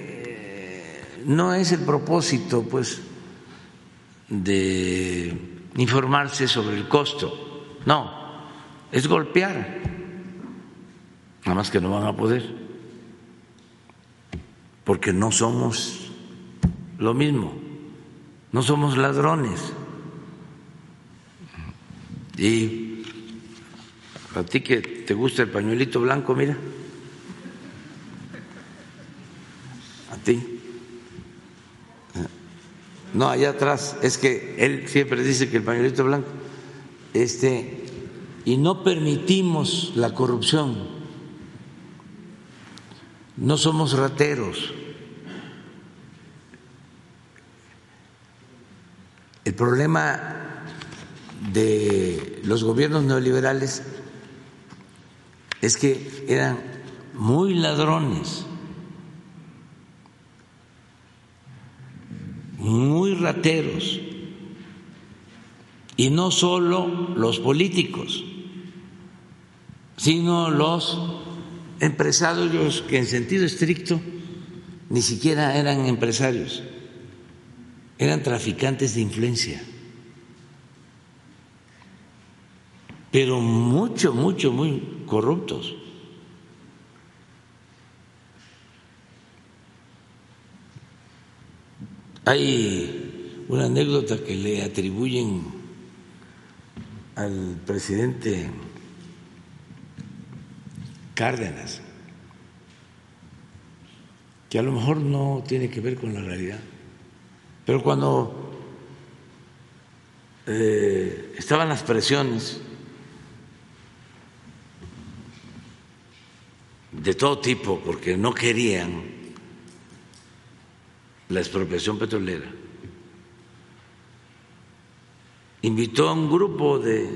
no es el propósito, pues, de informarse sobre el costo, no, es golpear, nada más que no van a poder, porque no somos lo mismo, no somos ladrones. Y a ti que te gusta el pañuelito blanco, mira, a ti. No, allá atrás, es que él siempre dice que el pañuelito blanco, este, y no permitimos la corrupción, no somos rateros. El problema de los gobiernos neoliberales es que eran muy ladrones. Muy rateros, y no solo los políticos, sino los empresarios que en sentido estricto ni siquiera eran empresarios, eran traficantes de influencia, pero mucho, mucho, muy corruptos. Hay una anécdota que le atribuyen al presidente Cárdenas, que a lo mejor no tiene que ver con la realidad, pero cuando eh, estaban las presiones de todo tipo, porque no querían la expropiación petrolera, invitó a un grupo de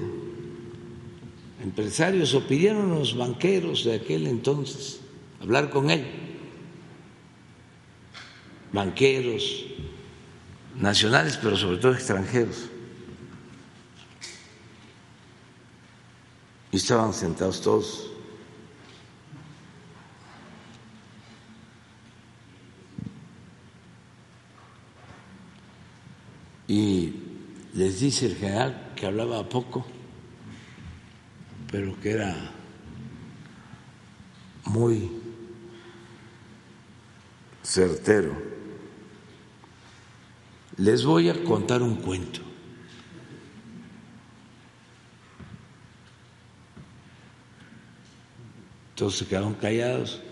empresarios o pidieron los banqueros de aquel entonces hablar con él, banqueros nacionales, pero sobre todo extranjeros. Y estaban sentados todos y les dice el general que hablaba poco, pero que era muy certero. Les voy a contar un cuento. Todos se quedaron callados.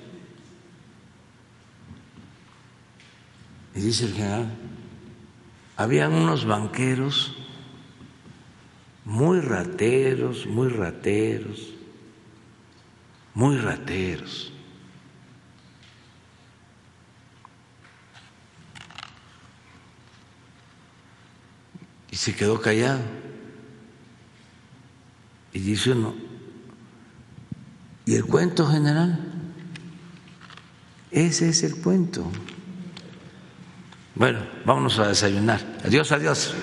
Y dice el general, habían unos banqueros muy rateros, muy rateros, muy rateros. Y se quedó callado. Y dice uno, Y el cuento general, ese es el cuento. Bueno, vámonos a desayunar. Adiós, adiós.